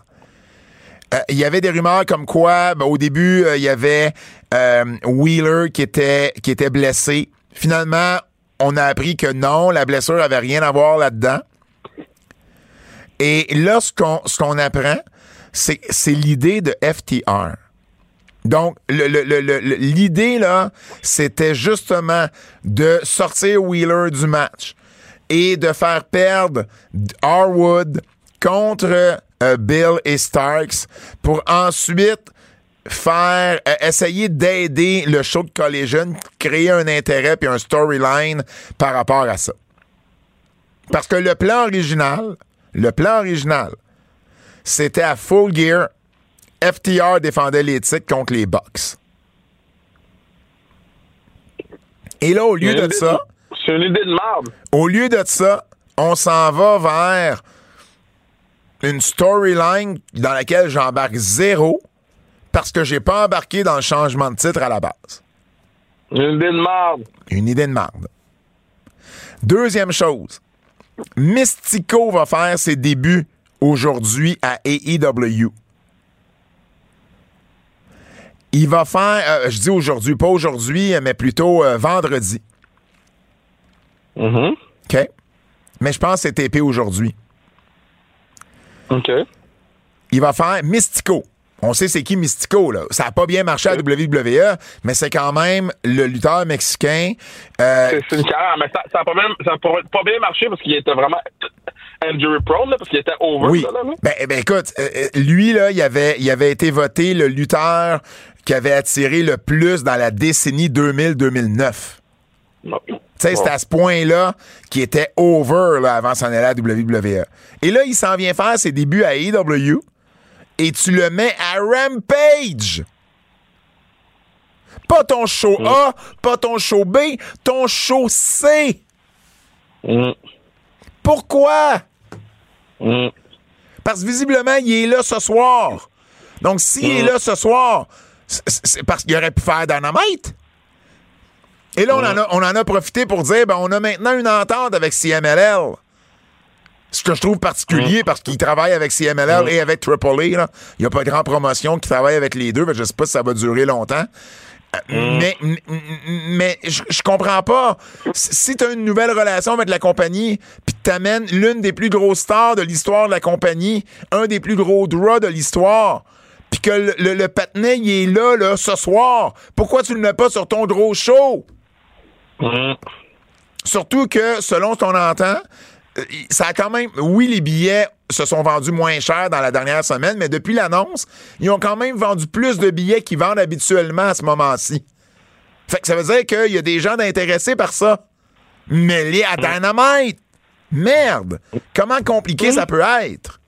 [SPEAKER 2] euh, il y avait des rumeurs comme quoi, ben, au début, euh, il y avait euh, Wheeler qui était, qui était blessé. Finalement, on a appris que non, la blessure avait rien à voir là-dedans. Et là, ce qu'on, apprend, c'est, c'est l'idée de FTR. Donc, l'idée, là, c'était justement de sortir Wheeler du match et de faire perdre Harwood contre euh, Bill et Starks pour ensuite faire euh, essayer d'aider le show de Collision, créer un intérêt puis un storyline par rapport à ça. Parce que le plan original, le plan original, c'était à Full Gear, FTR défendait les titres contre les Bucks. Et là, au lieu de ça,
[SPEAKER 3] C'est une idée de merde.
[SPEAKER 2] au lieu de ça, on s'en va vers une storyline dans laquelle j'embarque zéro parce que j'ai pas embarqué dans le changement de titre à la base.
[SPEAKER 3] Une idée de merde.
[SPEAKER 2] Une idée de marde. Deuxième chose, Mystico va faire ses débuts aujourd'hui à AEW. Il va faire, euh, je dis aujourd'hui, pas aujourd'hui, mais plutôt euh, vendredi.
[SPEAKER 3] Mhm.
[SPEAKER 2] OK? Mais je pense que c'est TP aujourd'hui.
[SPEAKER 3] OK.
[SPEAKER 2] il va faire Mystico. On sait c'est qui Mystico, là. Ça n'a pas bien marché à WWE, mais c'est quand même le lutteur mexicain. Euh,
[SPEAKER 3] C'est une carrière, mais ça n'a pas, bien- ça a pas, pas bien marché parce qu'il était vraiment injury prone, là, parce qu'il était over.
[SPEAKER 2] oui.
[SPEAKER 3] là.
[SPEAKER 2] Ben, ben, écoute, euh, euh, lui, là, il avait, il avait été voté le lutteur qui avait attiré le plus dans la décennie 2000-2009. Tu sais, c'était à ce point-là qu'il était over là, avant s'en aller à WWE. Et là, il s'en vient faire ses débuts à AEW et tu le mets à Rampage. Pas ton show A, pas ton show B, ton show C.
[SPEAKER 3] Mm.
[SPEAKER 2] Pourquoi?
[SPEAKER 3] Mm.
[SPEAKER 2] Parce que visiblement, il est là ce soir. Donc, s'il est là ce soir, c'est- c'est parce qu'il aurait pu faire Dynamite. Et là, on, en a, on en a profité pour dire, ben, on a maintenant une entente avec CMLL. Ce que je trouve particulier parce qu'il travaille avec CMLL et avec AAA. Là. Il n'y a pas de grande promotion qui travaille avec les deux. que Je sais pas si ça va durer longtemps. Euh, Mais, mais je, je comprends pas. Si tu as une nouvelle relation avec la compagnie, puis t'amènes l'une des plus grosses stars de l'histoire de la compagnie, un des plus gros draws de l'histoire, puis que le, le, le patinet, il est là, là, ce soir, pourquoi tu le mets pas sur ton gros show?
[SPEAKER 3] Mm.
[SPEAKER 2] Surtout que, selon ce qu'on entend, euh, ça a quand même. Oui, les billets se sont vendus moins cher dans la dernière semaine, mais depuis l'annonce, ils ont quand même vendu plus de billets qu'ils vendent habituellement à ce moment-ci. Fait que ça veut dire qu'il y a des gens intéressés par ça. Mais les à Dynamite! Merde! Comment compliqué ça peut être?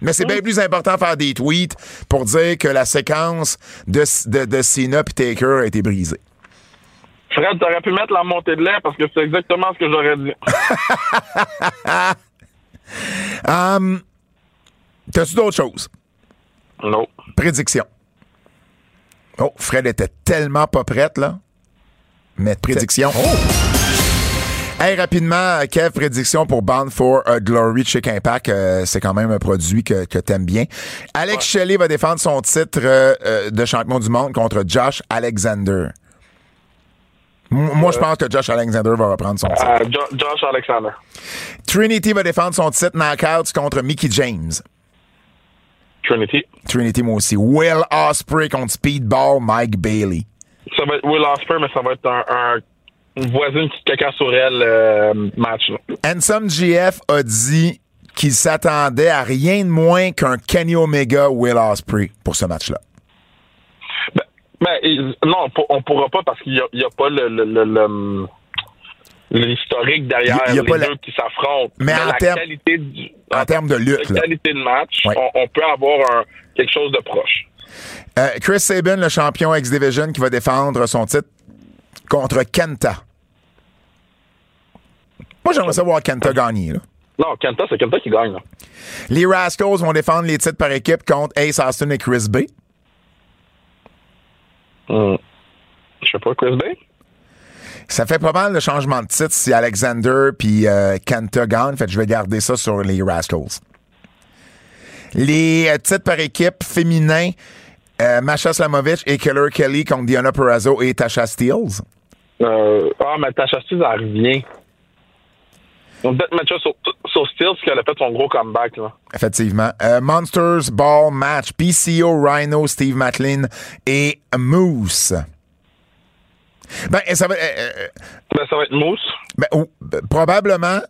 [SPEAKER 2] Mais c'est bien plus important de faire des tweets pour dire que la séquence de, de, de Cena et Taker a été brisée.
[SPEAKER 3] Fred, t'aurais pu mettre la montée de lait parce que c'est exactement ce que j'aurais dit.
[SPEAKER 2] Hum, [LAUGHS] T'as-tu d'autres choses?
[SPEAKER 3] Non.
[SPEAKER 2] Prédiction. Oh, Fred était tellement pas prête, là. Mais prédiction. Hey, rapidement, Kev, prédiction pour Bound for a Glory Chick Impact. Euh, c'est quand même un produit que, que t'aimes bien. Alex Shelley va défendre son titre euh, euh, de champion du monde contre Josh Alexander. Moi, je pense que Josh Alexander va reprendre son titre.
[SPEAKER 3] Euh, Jo- Josh Alexander.
[SPEAKER 2] Trinity va défendre son titre knockouts contre Mickey James.
[SPEAKER 3] Trinity.
[SPEAKER 2] Trinity, moi aussi. Will Ospreay contre Speedball Mike Bailey.
[SPEAKER 3] Ça va être Will Ospreay, mais ça va être un, un une voisine qui caca sur elle euh, match.
[SPEAKER 2] Handsome GF a dit qu'il s'attendait à rien de moins qu'un Kenny Omega Will Ospreay pour ce match-là.
[SPEAKER 3] Ben, ben, non, on on pourra pas parce qu'il n'y a, pas le, le- le- le- l'historique derrière
[SPEAKER 2] Il y a
[SPEAKER 3] les
[SPEAKER 2] pas la-
[SPEAKER 3] deux qui s'affrontent.
[SPEAKER 2] Mais en
[SPEAKER 3] la
[SPEAKER 2] termes-
[SPEAKER 3] qualité du,
[SPEAKER 2] En termes de
[SPEAKER 3] la
[SPEAKER 2] lutte, là.
[SPEAKER 3] qualité de match, on, on peut avoir un- quelque chose de proche.
[SPEAKER 2] Euh, Chris Sabin, le champion X-Division, qui va défendre son titre contre Kenta. Moi, j'aimerais savoir Kenta gagner. Là.
[SPEAKER 3] Non, Kenta, c'est Kenta qui gagne. là.
[SPEAKER 2] Les Rascals vont défendre les titres par équipe contre Ace Austin et Chris Bay.
[SPEAKER 3] Hmm. Je sais pas, Chris Bay?
[SPEAKER 2] Ça fait pas mal de changement de titre si Alexander puis euh, Kenta gagnent. Fait que je vais garder ça sur les Rascals. Les euh, titres par équipe féminins, euh, Masha Slamovich et Killer Kelly contre Diana Perrazzo et Tasha Steeles.
[SPEAKER 3] Euh, ah, mais Tasha Steele, elle revient. On peut peut-être sur, sur Steele, parce qu'elle a fait son gros comeback. Là.
[SPEAKER 2] Effectivement. Euh, Monsters Ball Match, PCO, Rhino, Steve Matlin et Moose. Ben, ça va. euh, euh,
[SPEAKER 3] Ben, ça va être Mousse.
[SPEAKER 2] ben, oh, ben, probablement.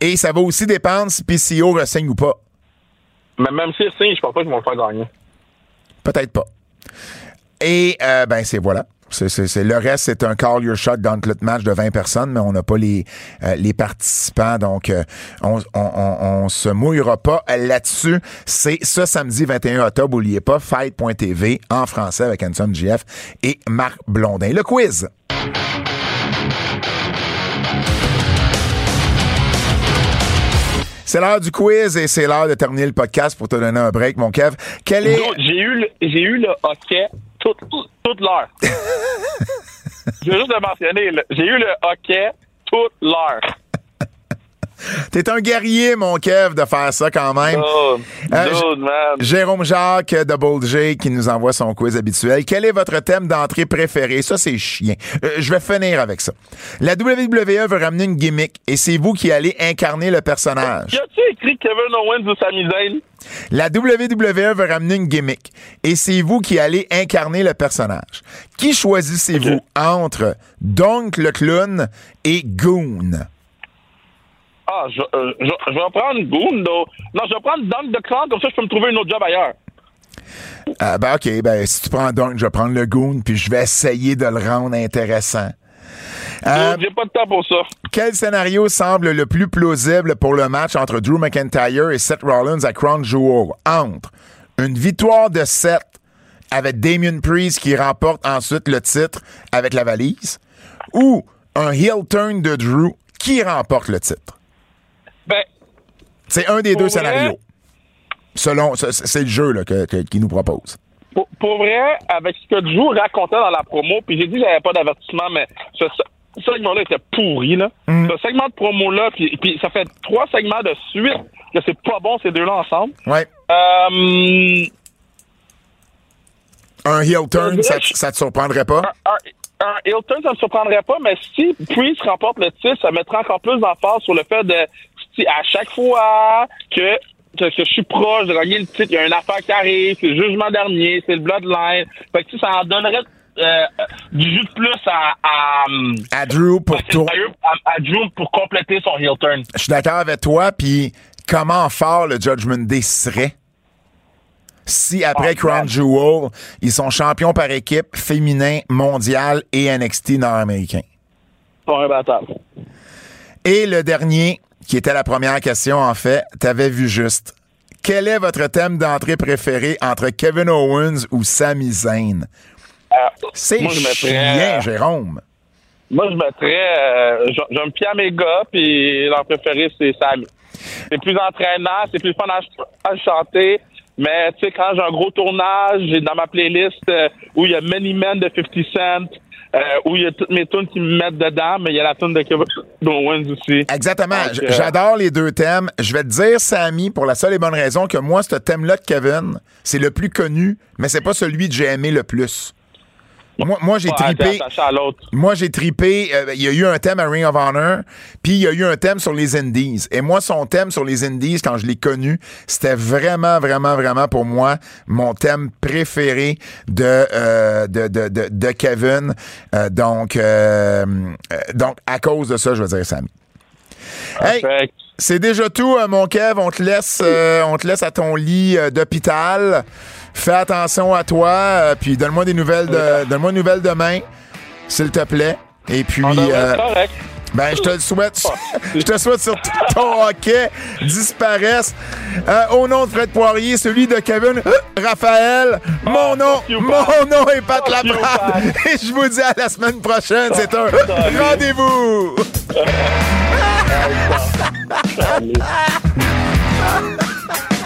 [SPEAKER 2] Et ça va aussi dépendre si PCO ressigne ou pas.
[SPEAKER 3] Mais même si signe, je pense pas qu'ils vont le faire gagner.
[SPEAKER 2] Peut-être pas. Et euh, ben c'est voilà. Le reste, c'est un call your shot gauntlet match de 20 personnes, mais on n'a pas les, euh, participants, donc euh, on, on, se mouillera pas là-dessus. C'est ce samedi 21 octobre, n'oubliez pas, fight.tv en français avec Anson GF et Marc Blondin. Le quiz. C'est l'heure du quiz et c'est l'heure de terminer le podcast pour te donner un break, mon Kev. Quel est...
[SPEAKER 3] J'ai eu, le- j'ai eu le hockey toute, toute, toute l'heure. [LAUGHS] Je veux juste le mentionner, là. j'ai eu le hockey toute l'heure.
[SPEAKER 2] T'es un guerrier, mon Kev, de faire ça quand même.
[SPEAKER 3] Oh,
[SPEAKER 2] Euh,
[SPEAKER 3] dude, man.
[SPEAKER 2] Jérôme Jacques, Double J, qui nous envoie son quiz habituel. Quel est votre thème d'entrée préféré? Ça, c'est chien. Euh, je vais finir avec ça. La WWE veut ramener une gimmick et c'est vous qui allez incarner le personnage.
[SPEAKER 3] Y a-tu écrit Kevin Owens ou Sami Zayn?
[SPEAKER 2] La WWE veut ramener une gimmick et c'est vous qui allez incarner le personnage. Qui choisissez-vous entre Donk le clown et Goon?
[SPEAKER 3] Ah, je, euh, je, je vais prendre Goon, là. Non, je vais prendre Dunk the Clown, comme ça je peux me trouver un autre job ailleurs.
[SPEAKER 2] Ah, ben, OK, ben, si tu prends Donk, je vais prendre le Goon puis je vais essayer de le rendre intéressant. Euh,
[SPEAKER 3] J'ai pas de temps pour ça.
[SPEAKER 2] Quel scénario semble le plus plausible pour le match entre Drew McIntyre et Seth Rollins à Crown Jewel? Entre une victoire de Seth avec Damien Priest qui remporte ensuite le titre avec la valise ou un heel turn de Drew qui remporte le titre?
[SPEAKER 3] Ben,
[SPEAKER 2] C'est un des deux
[SPEAKER 3] vrai?
[SPEAKER 2] scénarios. Selon, c'est- le jeu là, que- que- qu'il nous propose.
[SPEAKER 3] pour, pour vrai, avec ce que Drew racontait dans la promo, puis j'ai dit qu'il n'y avait pas d'avertissement, mais ce segment-là était pourri, là.
[SPEAKER 2] Mm.
[SPEAKER 3] Ce segment de promo-là, puis, puis ça fait trois segments de suite que c'est pas bon, ces deux-là ensemble.
[SPEAKER 2] Ouais.
[SPEAKER 3] Euh,
[SPEAKER 2] Un heel turn, ça, te surprendrait pas?
[SPEAKER 3] un, un Hilton, ça me surprendrait pas, mais si Priest remporte le titre, ça mettrait encore plus d'emphase sur le fait de si à chaque fois que, que, que je suis proche de gagner le titre, il y a une affaire qui arrive, c'est le jugement dernier, c'est le bloodline. Fait que tu ça en donnerait euh, du jus de plus à, à,
[SPEAKER 2] À Drew pour
[SPEAKER 3] à, Drew pour compléter son heel turn.
[SPEAKER 2] Je suis d'accord avec toi, puis comment fort le Judgment Day serait si après
[SPEAKER 3] Ah,
[SPEAKER 2] Crown. Jewel, ils sont champions par équipe féminin, mondial et NXT nord-américain?
[SPEAKER 3] Un battle.
[SPEAKER 2] Et le dernier, qui était la première question en fait, t'avais vu juste. Quel est votre thème d'entrée préféré entre Kevin Owens ou Sami Zayn? C'est
[SPEAKER 3] moi, je mettrais,
[SPEAKER 2] chien,
[SPEAKER 3] euh,
[SPEAKER 2] Jérôme.
[SPEAKER 3] Moi, je mettrais. Euh, je, je me pie à mes gars, puis leur préféré, c'est Sammy. C'est plus entraînant, c'est plus fun à, ch- à chanter. Mais, tu sais, quand j'ai un gros tournage, j'ai dans ma playlist euh, où il y a Many Men de 50 Cent, euh, où il y a toutes mes tunes qui me mettent dedans, mais il y a la tune de Kevin Owens aussi.
[SPEAKER 2] Exactement. J'adore les deux thèmes. Je vais te dire, Sammy, pour la seule et bonne raison que moi, ce thème-là de Kevin, c'est le plus connu, mais c'est pas celui que j'ai aimé le plus. Moi, moi j'ai tripé. Moi, j'ai tripé. euh, Il y a eu un thème à Ring of Honor, puis il y a eu un thème sur les Indies. Et moi, son thème sur les Indies, quand je l'ai connu, c'était vraiment, vraiment, vraiment pour moi mon thème préféré de euh, de, de, de, de Kevin. Euh, donc, euh, euh, donc à cause de ça, je vais dire Sammy. Hey, c'est déjà tout, mon Kev. On te laisse, euh, on te laisse à ton lit d'hôpital. Fais attention à toi, euh, puis donne-moi des nouvelles, de, donne-moi une nouvelle demain, s'il te plaît. Et puis,
[SPEAKER 3] on devrait
[SPEAKER 2] euh,
[SPEAKER 3] correct.
[SPEAKER 2] ben, je te le souhaite. [LAUGHS] Je te souhaite surtout que ton hockey disparaisse. Euh, au nom de Fred Poirier, celui de Kevin Raphaël, mon nom,
[SPEAKER 3] fuck you,
[SPEAKER 2] mon nom est Pat Laprade. Et je vous dis à la semaine prochaine. C'est un rendez-vous. [LAUGHS]